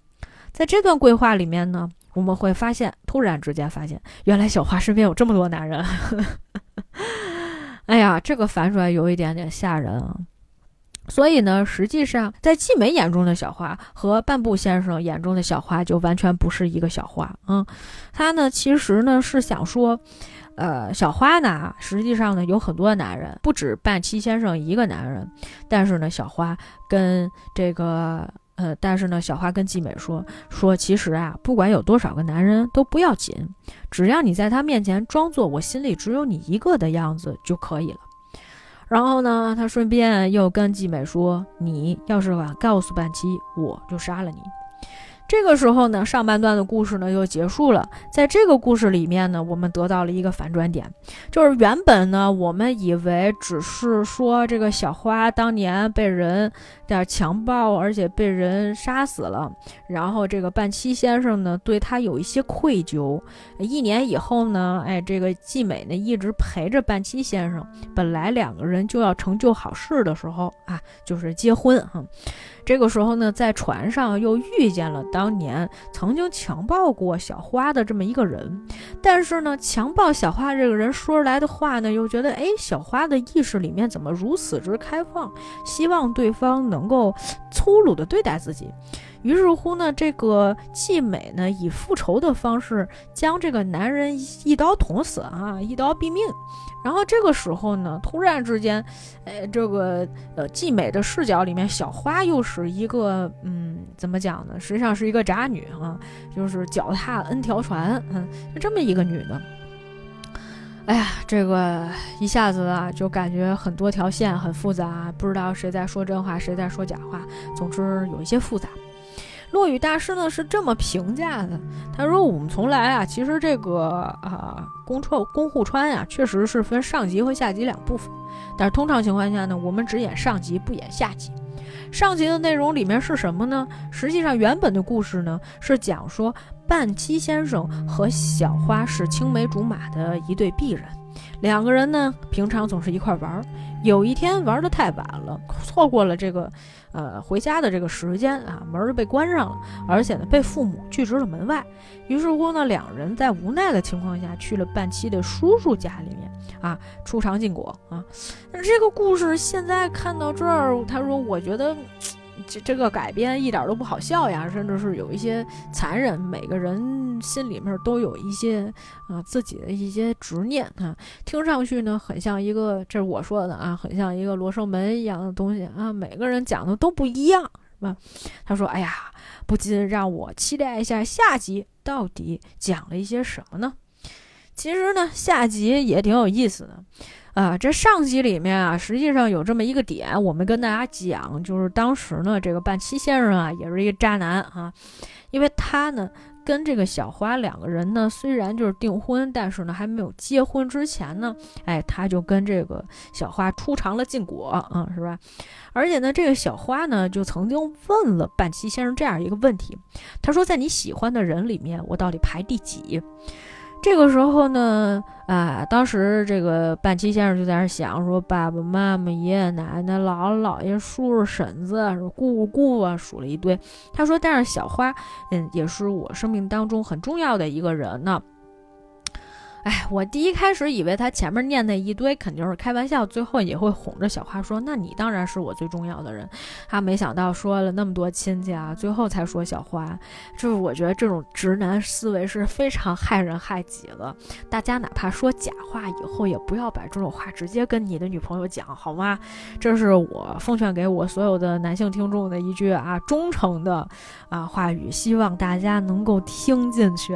在这段规划里面呢，我们会发现，突然之间发现，原来小花身边有这么多男人。<laughs> 哎呀，这个反转有一点点吓人啊。所以呢，实际上在季美眼中的小花和半步先生眼中的小花就完全不是一个小花。嗯，他呢，其实呢是想说。呃，小花呢，实际上呢有很多男人，不止半七先生一个男人。但是呢，小花跟这个呃，但是呢，小花跟季美说说，其实啊，不管有多少个男人都不要紧，只要你在他面前装作我心里只有你一个的样子就可以了。然后呢，他顺便又跟季美说，你要是敢告诉半七，我就杀了你。这个时候呢，上半段的故事呢就结束了。在这个故事里面呢，我们得到了一个反转点，就是原本呢，我们以为只是说这个小花当年被人点强暴，而且被人杀死了，然后这个半七先生呢对他有一些愧疚。一年以后呢，哎，这个季美呢一直陪着半七先生，本来两个人就要成就好事的时候啊，就是结婚哈。这个时候呢，在船上又遇见了当年曾经强暴过小花的这么一个人，但是呢，强暴小花这个人说出来的话呢，又觉得哎，小花的意识里面怎么如此之开放，希望对方能够粗鲁的对待自己。于是乎呢，这个季美呢，以复仇的方式将这个男人一刀捅死啊，一刀毙命。然后这个时候呢，突然之间，呃，这个呃季美的视角里面，小花又是一个嗯，怎么讲呢？实际上是一个渣女啊，就是脚踏 N 条船，嗯，就这么一个女的。哎呀，这个一下子啊，就感觉很多条线很复杂，不知道谁在说真话，谁在说假话，总之有一些复杂。落雨大师呢是这么评价的，他说：“我们从来啊，其实这个啊，宫川宫户川呀，确实是分上集和下集两部分。但是通常情况下呢，我们只演上集，不演下集。上集的内容里面是什么呢？实际上原本的故事呢，是讲说半七先生和小花是青梅竹马的一对璧人，两个人呢平常总是一块玩儿。有一天玩的太晚了，错过了这个，呃，回家的这个时间啊，门就被关上了，而且呢，被父母拒之了门外。于是乎呢，两人在无奈的情况下，去了半期的叔叔家里面啊，出尝禁果啊。那这个故事现在看到这儿，他说，我觉得。这这个改编一点都不好笑呀，甚至是有一些残忍。每个人心里面都有一些啊自己的一些执念啊，听上去呢很像一个，这是我说的啊，很像一个罗生门一样的东西啊。每个人讲的都不一样，是吧？他说：“哎呀，不禁让我期待一下下集到底讲了一些什么呢？”其实呢，下集也挺有意思的。啊，这上集里面啊，实际上有这么一个点，我们跟大家讲，就是当时呢，这个半七先生啊，也是一个渣男啊，因为他呢跟这个小花两个人呢，虽然就是订婚，但是呢还没有结婚之前呢，哎，他就跟这个小花初尝了禁果啊，是吧？而且呢，这个小花呢就曾经问了半七先生这样一个问题，他说，在你喜欢的人里面，我到底排第几？这个时候呢，啊，当时这个半七先生就在那想说，爸爸妈妈、爷爷奶奶、姥姥姥爷、叔叔婶子、姑姑姑啊，数了一堆。他说，但是小花，嗯，也是我生命当中很重要的一个人呢。哎，我第一开始以为他前面念那一堆肯定是开玩笑，最后也会哄着小花说：“那你当然是我最重要的人。”他没想到说了那么多亲戚啊，最后才说小花。就是我觉得这种直男思维是非常害人害己的。大家哪怕说假话，以后也不要把这种话直接跟你的女朋友讲，好吗？这是我奉劝给我所有的男性听众的一句啊忠诚的啊话语，希望大家能够听进去。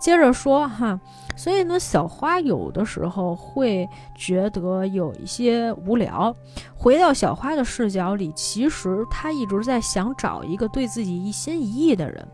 接着说哈。所以呢，小花有的时候会觉得有一些无聊。回到小花的视角里，其实她一直在想找一个对自己一心一意的人。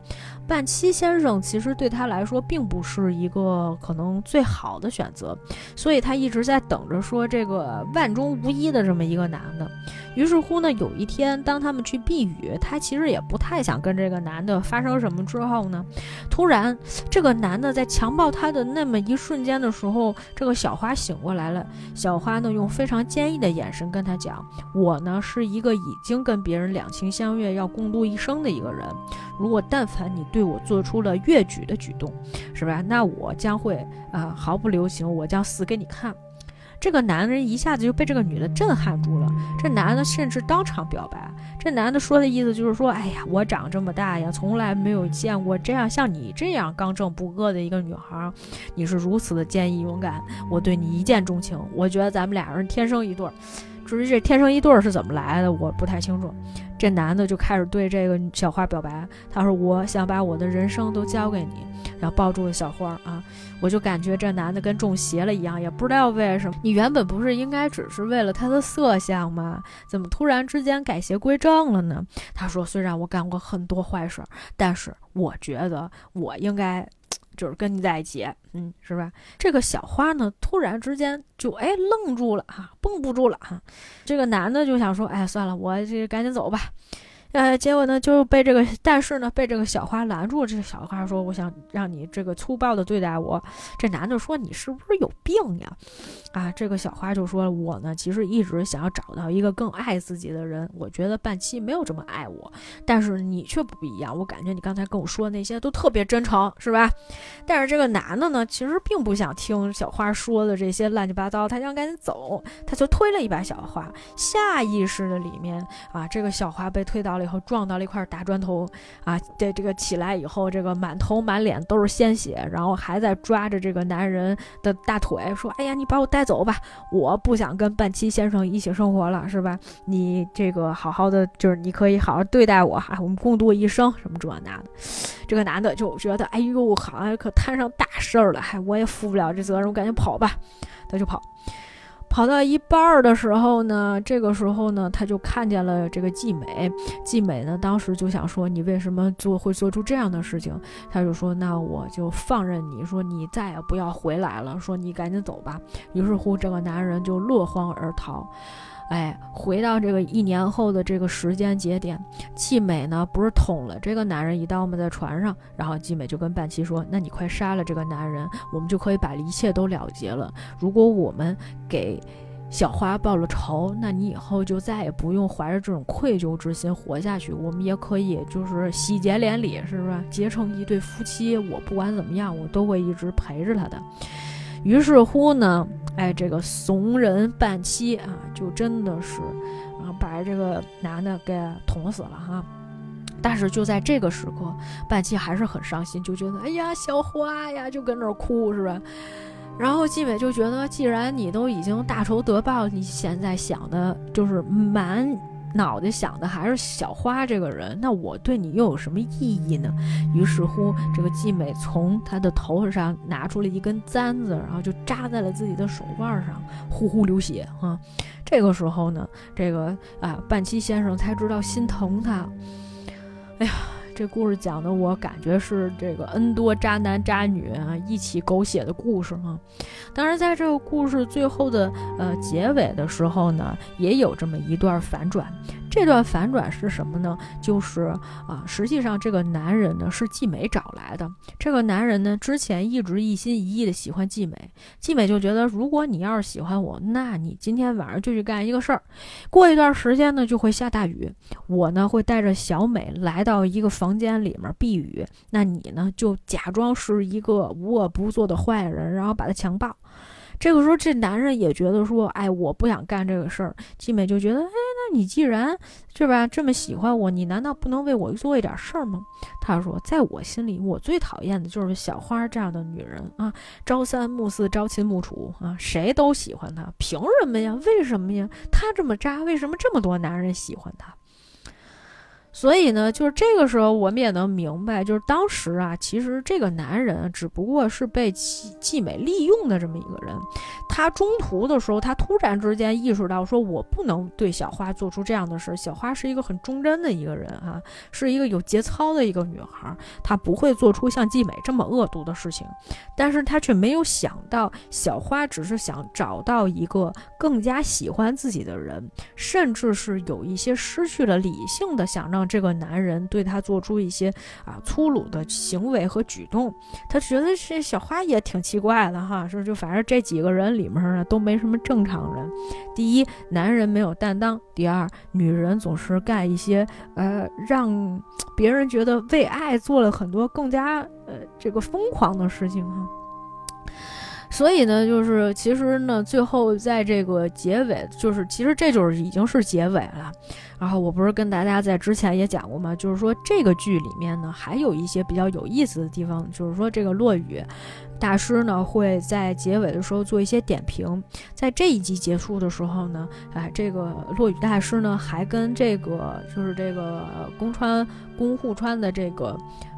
半七先生其实对他来说并不是一个可能最好的选择，所以他一直在等着说这个万中无一的这么一个男的。于是乎呢，有一天当他们去避雨，他其实也不太想跟这个男的发生什么。之后呢，突然这个男的在强暴他的那么一瞬间的时候，这个小花醒过来了。小花呢用非常坚毅的眼神跟他讲：“我呢是一个已经跟别人两情相悦，要共度一生的一个人。如果但凡你对我做出了越矩的举动，是吧？那我将会啊毫不留情，我将死给你看。”这个男人一下子就被这个女的震撼住了。这男的甚至当场表白。这男的说的意思就是说：“哎呀，我长这么大呀，从来没有见过这样像你这样刚正不阿的一个女孩。你是如此的坚毅勇敢，我对你一见钟情。我觉得咱们俩人天生一对儿。至于这天生一对是怎么来的，我不太清楚。”这男的就开始对这个小花表白，他说：“我想把我的人生都交给你。”然后抱住了小花啊，我就感觉这男的跟中邪了一样，也不知道为什么。你原本不是应该只是为了他的色相吗？怎么突然之间改邪归正了呢？他说：“虽然我干过很多坏事，但是我觉得我应该。”就是跟你在一起，嗯，是吧？这个小花呢，突然之间就哎愣住了哈，绷不住了哈。这个男的就想说，哎，算了，我这赶紧走吧。呃，结果呢就被这个，但是呢被这个小花拦住。这个小花说：“我想让你这个粗暴的对待我。”这男的说：“你是不是有病呀？”啊，这个小花就说：“我呢其实一直想要找到一个更爱自己的人。我觉得半七没有这么爱我，但是你却不一样。我感觉你刚才跟我说的那些都特别真诚，是吧？但是这个男的呢，其实并不想听小花说的这些乱七八糟，他想赶紧走，他就推了一把小花。下意识的里面啊，这个小花被推到。了以后撞到了一块大砖头，啊，这这个起来以后，这个满头满脸都是鲜血，然后还在抓着这个男人的大腿，说：“哎呀，你把我带走吧，我不想跟半七先生一起生活了，是吧？你这个好好的，就是你可以好好对待我，哈，我们共度一生，什么这那的。”这个男的就觉得，哎呦，好像可摊上大事儿了，嗨，我也负不了这责任，我赶紧跑吧，他就跑。跑到一半儿的时候呢，这个时候呢，他就看见了这个季美。季美呢，当时就想说：“你为什么做会做出这样的事情？”他就说：“那我就放任你，说你再也不要回来了，说你赶紧走吧。”于是乎，这个男人就落荒而逃。哎，回到这个一年后的这个时间节点，季美呢不是捅了这个男人一刀吗？在船上，然后季美就跟半七说：“那你快杀了这个男人，我们就可以把一切都了结了。如果我们给小花报了仇，那你以后就再也不用怀着这种愧疚之心活下去。我们也可以就是喜结连理，是不是结成一对夫妻？我不管怎么样，我都会一直陪着他的。于是乎呢，哎，这个怂人半妻啊，就真的是啊，把这个男的给捅死了哈。但是就在这个时刻，半七还是很伤心，就觉得哎呀，小花呀，就跟那哭，是吧？然后季美就觉得，既然你都已经大仇得报，你现在想的就是满脑袋想的还是小花这个人，那我对你又有什么意义呢？于是乎，这个季美从她的头发上拿出了一根簪子，然后就扎在了自己的手腕上，呼呼流血啊。这个时候呢，这个啊半七先生才知道心疼她。哎呀。这故事讲的，我感觉是这个 N 多渣男渣女啊一起狗血的故事哈。当然，在这个故事最后的呃结尾的时候呢，也有这么一段反转。这段反转是什么呢？就是啊，实际上这个男人呢是季美找来的。这个男人呢之前一直一心一意的喜欢季美，季美就觉得如果你要是喜欢我，那你今天晚上就去干一个事儿。过一段时间呢就会下大雨，我呢会带着小美来到一个房间里面避雨，那你呢就假装是一个无恶不作的坏人，然后把他强暴。这个时候，这男人也觉得说：“哎，我不想干这个事儿。”季美就觉得：“哎，那你既然是吧这么喜欢我，你难道不能为我做一点事儿吗？”他说：“在我心里，我最讨厌的就是小花这样的女人啊，朝三暮四，朝秦暮楚啊，谁都喜欢她，凭什么呀？为什么呀？她这么渣，为什么这么多男人喜欢她？”所以呢，就是这个时候，我们也能明白，就是当时啊，其实这个男人只不过是被季季美利用的这么一个人。他中途的时候，他突然之间意识到，说我不能对小花做出这样的事。小花是一个很忠贞的一个人啊，<laughs> 是一个有节操的一个女孩，她不会做出像季美这么恶毒的事情。但是他却没有想到，小花只是想找到一个更加喜欢自己的人，甚至是有一些失去了理性的，想让。这个男人对他做出一些啊粗鲁的行为和举动，他觉得这小花也挺奇怪的哈，说就反正这几个人里面呢都没什么正常人。第一，男人没有担当；第二，女人总是干一些呃让别人觉得为爱做了很多更加呃这个疯狂的事情哈。所以呢，就是其实呢，最后在这个结尾，就是其实这就是已经是结尾了。然后我不是跟大家在之前也讲过吗？就是说这个剧里面呢，还有一些比较有意思的地方，就是说这个落雨大师呢会在结尾的时候做一些点评。在这一集结束的时候呢，哎，这个落雨大师呢还跟这个就是这个宫川宫户川的这个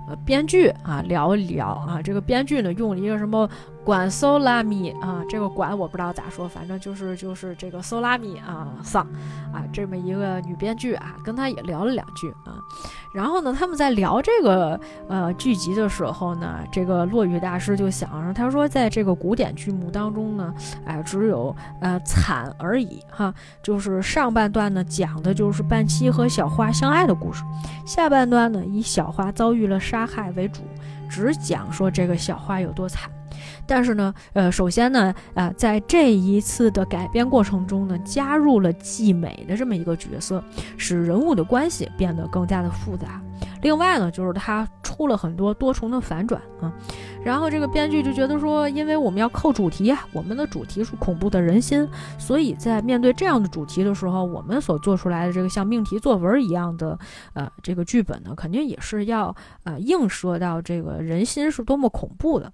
呃编剧啊聊一聊啊，这个编剧呢用了一个什么？管搜拉米啊，这个管我不知道咋说，反正就是就是这个搜拉米啊桑啊，这么一个女编剧啊，跟她也聊了两句啊。然后呢，他们在聊这个呃剧集的时候呢，这个落雨大师就想着，他说在这个古典剧目当中呢，哎，只有呃惨而已哈，就是上半段呢讲的就是半七和小花相爱的故事，下半段呢以小花遭遇了杀害为主，只讲说这个小花有多惨。但是呢，呃，首先呢，啊，在这一次的改编过程中呢，加入了季美的这么一个角色，使人物的关系变得更加的复杂。另外呢，就是他出了很多多重的反转啊。然后这个编剧就觉得说，因为我们要扣主题啊，我们的主题是恐怖的人心，所以在面对这样的主题的时候，我们所做出来的这个像命题作文一样的呃这个剧本呢，肯定也是要呃映射到这个人心是多么恐怖的。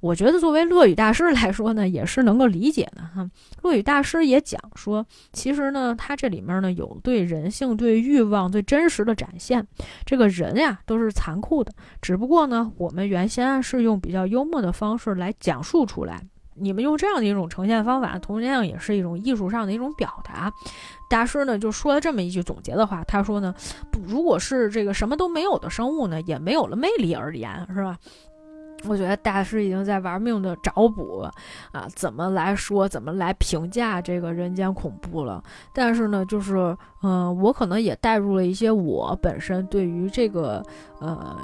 我觉得作为落雨大师来说呢，也是能够理解的哈。落雨大师也讲说，其实呢，他这里面呢有对人性、对欲望最真实的展现。这个人呀都是残酷的，只不过呢，我们原先是用比较幽默的方式来讲述出来。你们用这样的一种呈现方法，同样也是一种艺术上的一种表达。大师呢就说了这么一句总结的话，他说呢，如果是这个什么都没有的生物呢，也没有了魅力而言，是吧？我觉得大师已经在玩命的找补啊，怎么来说，怎么来评价这个人间恐怖了？但是呢，就是，嗯，我可能也带入了一些我本身对于这个，呃。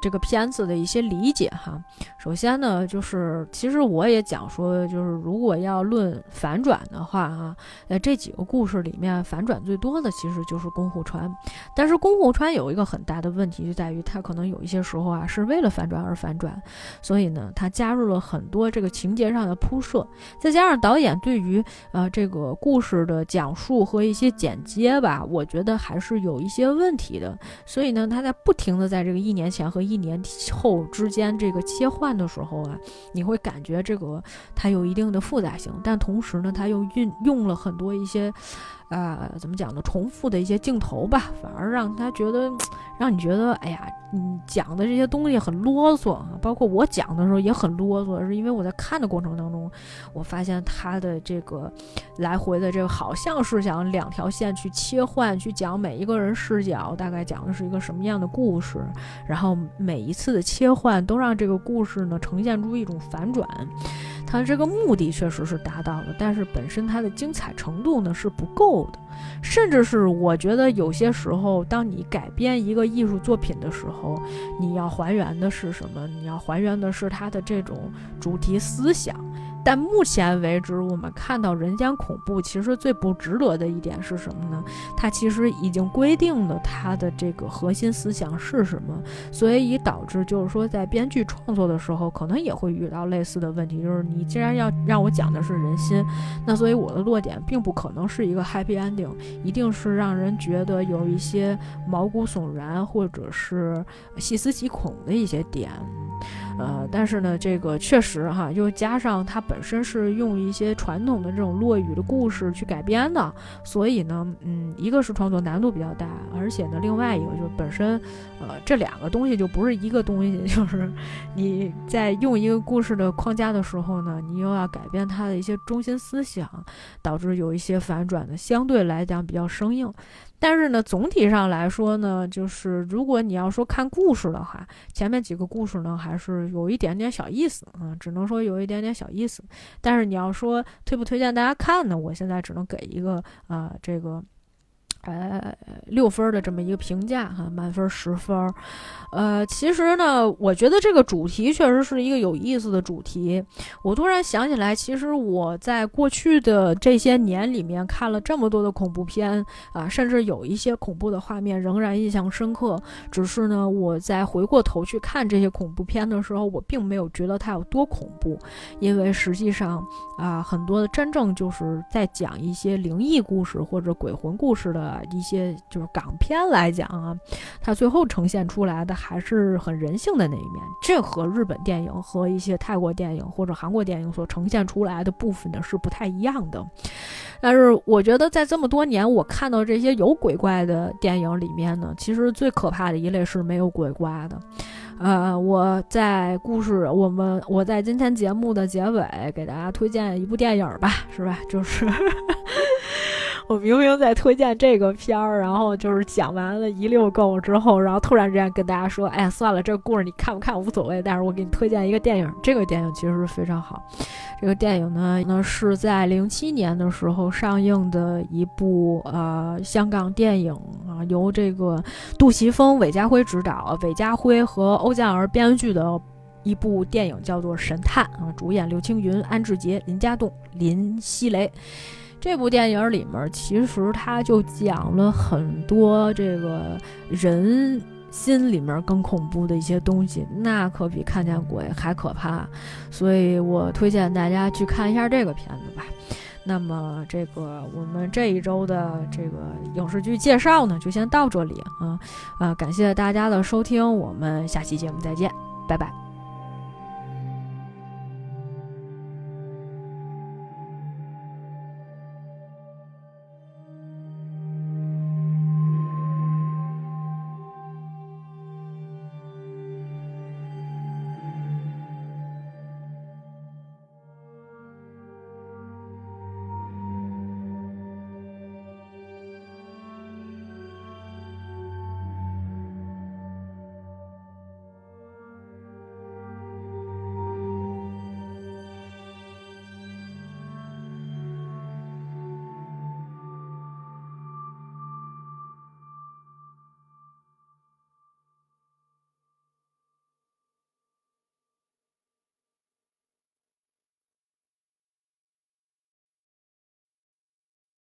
这个片子的一些理解哈。首先呢，就是其实我也讲说，就是如果要论反转的话啊，呃，这几个故事里面反转最多的其实就是宫户川。但是宫户川有一个很大的问题，就在于他可能有一些时候啊是为了反转而反转，所以呢，他加入了很多这个情节上的铺设，再加上导演对于呃这个故事的讲述和一些剪接吧，我觉得还是有一些问题的。所以呢，他在不停的在这个一年前和一年后之间这个切换的时候啊，你会感觉这个它有一定的复杂性，但同时呢，它又运用了很多一些。啊，怎么讲呢？重复的一些镜头吧，反而让他觉得，让你觉得，哎呀，你讲的这些东西很啰嗦啊。包括我讲的时候也很啰嗦，是因为我在看的过程当中，我发现他的这个来回的这个，好像是想两条线去切换，去讲每一个人视角，大概讲的是一个什么样的故事，然后每一次的切换都让这个故事呢呈现出一种反转。它这个目的确实是达到了，但是本身它的精彩程度呢是不够的，甚至是我觉得有些时候，当你改编一个艺术作品的时候，你要还原的是什么？你要还原的是它的这种主题思想。但目前为止，我们看到《人间恐怖》其实最不值得的一点是什么呢？它其实已经规定了它的这个核心思想是什么，所以导致就是说，在编剧创作的时候，可能也会遇到类似的问题，就是你既然要让我讲的是人心，那所以我的落点并不可能是一个 happy ending，一定是让人觉得有一些毛骨悚然或者是细思极恐的一些点。呃，但是呢，这个确实哈，又加上它本身是用一些传统的这种落语的故事去改编的，所以呢，嗯，一个是创作难度比较大，而且呢，另外一个就是本身，呃，这两个东西就不是一个东西，<laughs> 就是你在用一个故事的框架的时候呢，你又要改变它的一些中心思想，导致有一些反转的，相对来讲比较生硬。但是呢，总体上来说呢，就是如果你要说看故事的话，前面几个故事呢还是有一点点小意思啊，只能说有一点点小意思。但是你要说推不推荐大家看呢，我现在只能给一个啊这个。呃，六分的这么一个评价哈，满分十分。呃，其实呢，我觉得这个主题确实是一个有意思的主题。我突然想起来，其实我在过去的这些年里面看了这么多的恐怖片啊，甚至有一些恐怖的画面仍然印象深刻。只是呢，我在回过头去看这些恐怖片的时候，我并没有觉得它有多恐怖，因为实际上啊，很多的真正就是在讲一些灵异故事或者鬼魂故事的。啊，一些就是港片来讲啊，它最后呈现出来的还是很人性的那一面。这和日本电影和一些泰国电影或者韩国电影所呈现出来的部分呢是不太一样的。但是我觉得在这么多年我看到这些有鬼怪的电影里面呢，其实最可怕的一类是没有鬼怪的。呃，我在故事我们我在今天节目的结尾给大家推荐一部电影吧，是吧？就是。我明明在推荐这个片儿，然后就是讲完了一溜够之后，然后突然之间跟大家说：“哎，算了，这个故事你看不看无所谓，但是我给你推荐一个电影。这个电影其实非常好。这个电影呢，那是在零七年的时候上映的一部呃香港电影啊，由这个杜琪峰、韦家辉执导，韦家辉和欧降儿编剧的一部电影，叫做《神探》啊，主演刘青云、安志杰、林家栋、林熙蕾。这部电影里面，其实他就讲了很多这个人心里面更恐怖的一些东西，那可比看见鬼还可怕。所以我推荐大家去看一下这个片子吧。那么，这个我们这一周的这个影视剧介绍呢，就先到这里啊啊！感谢大家的收听，我们下期节目再见，拜拜。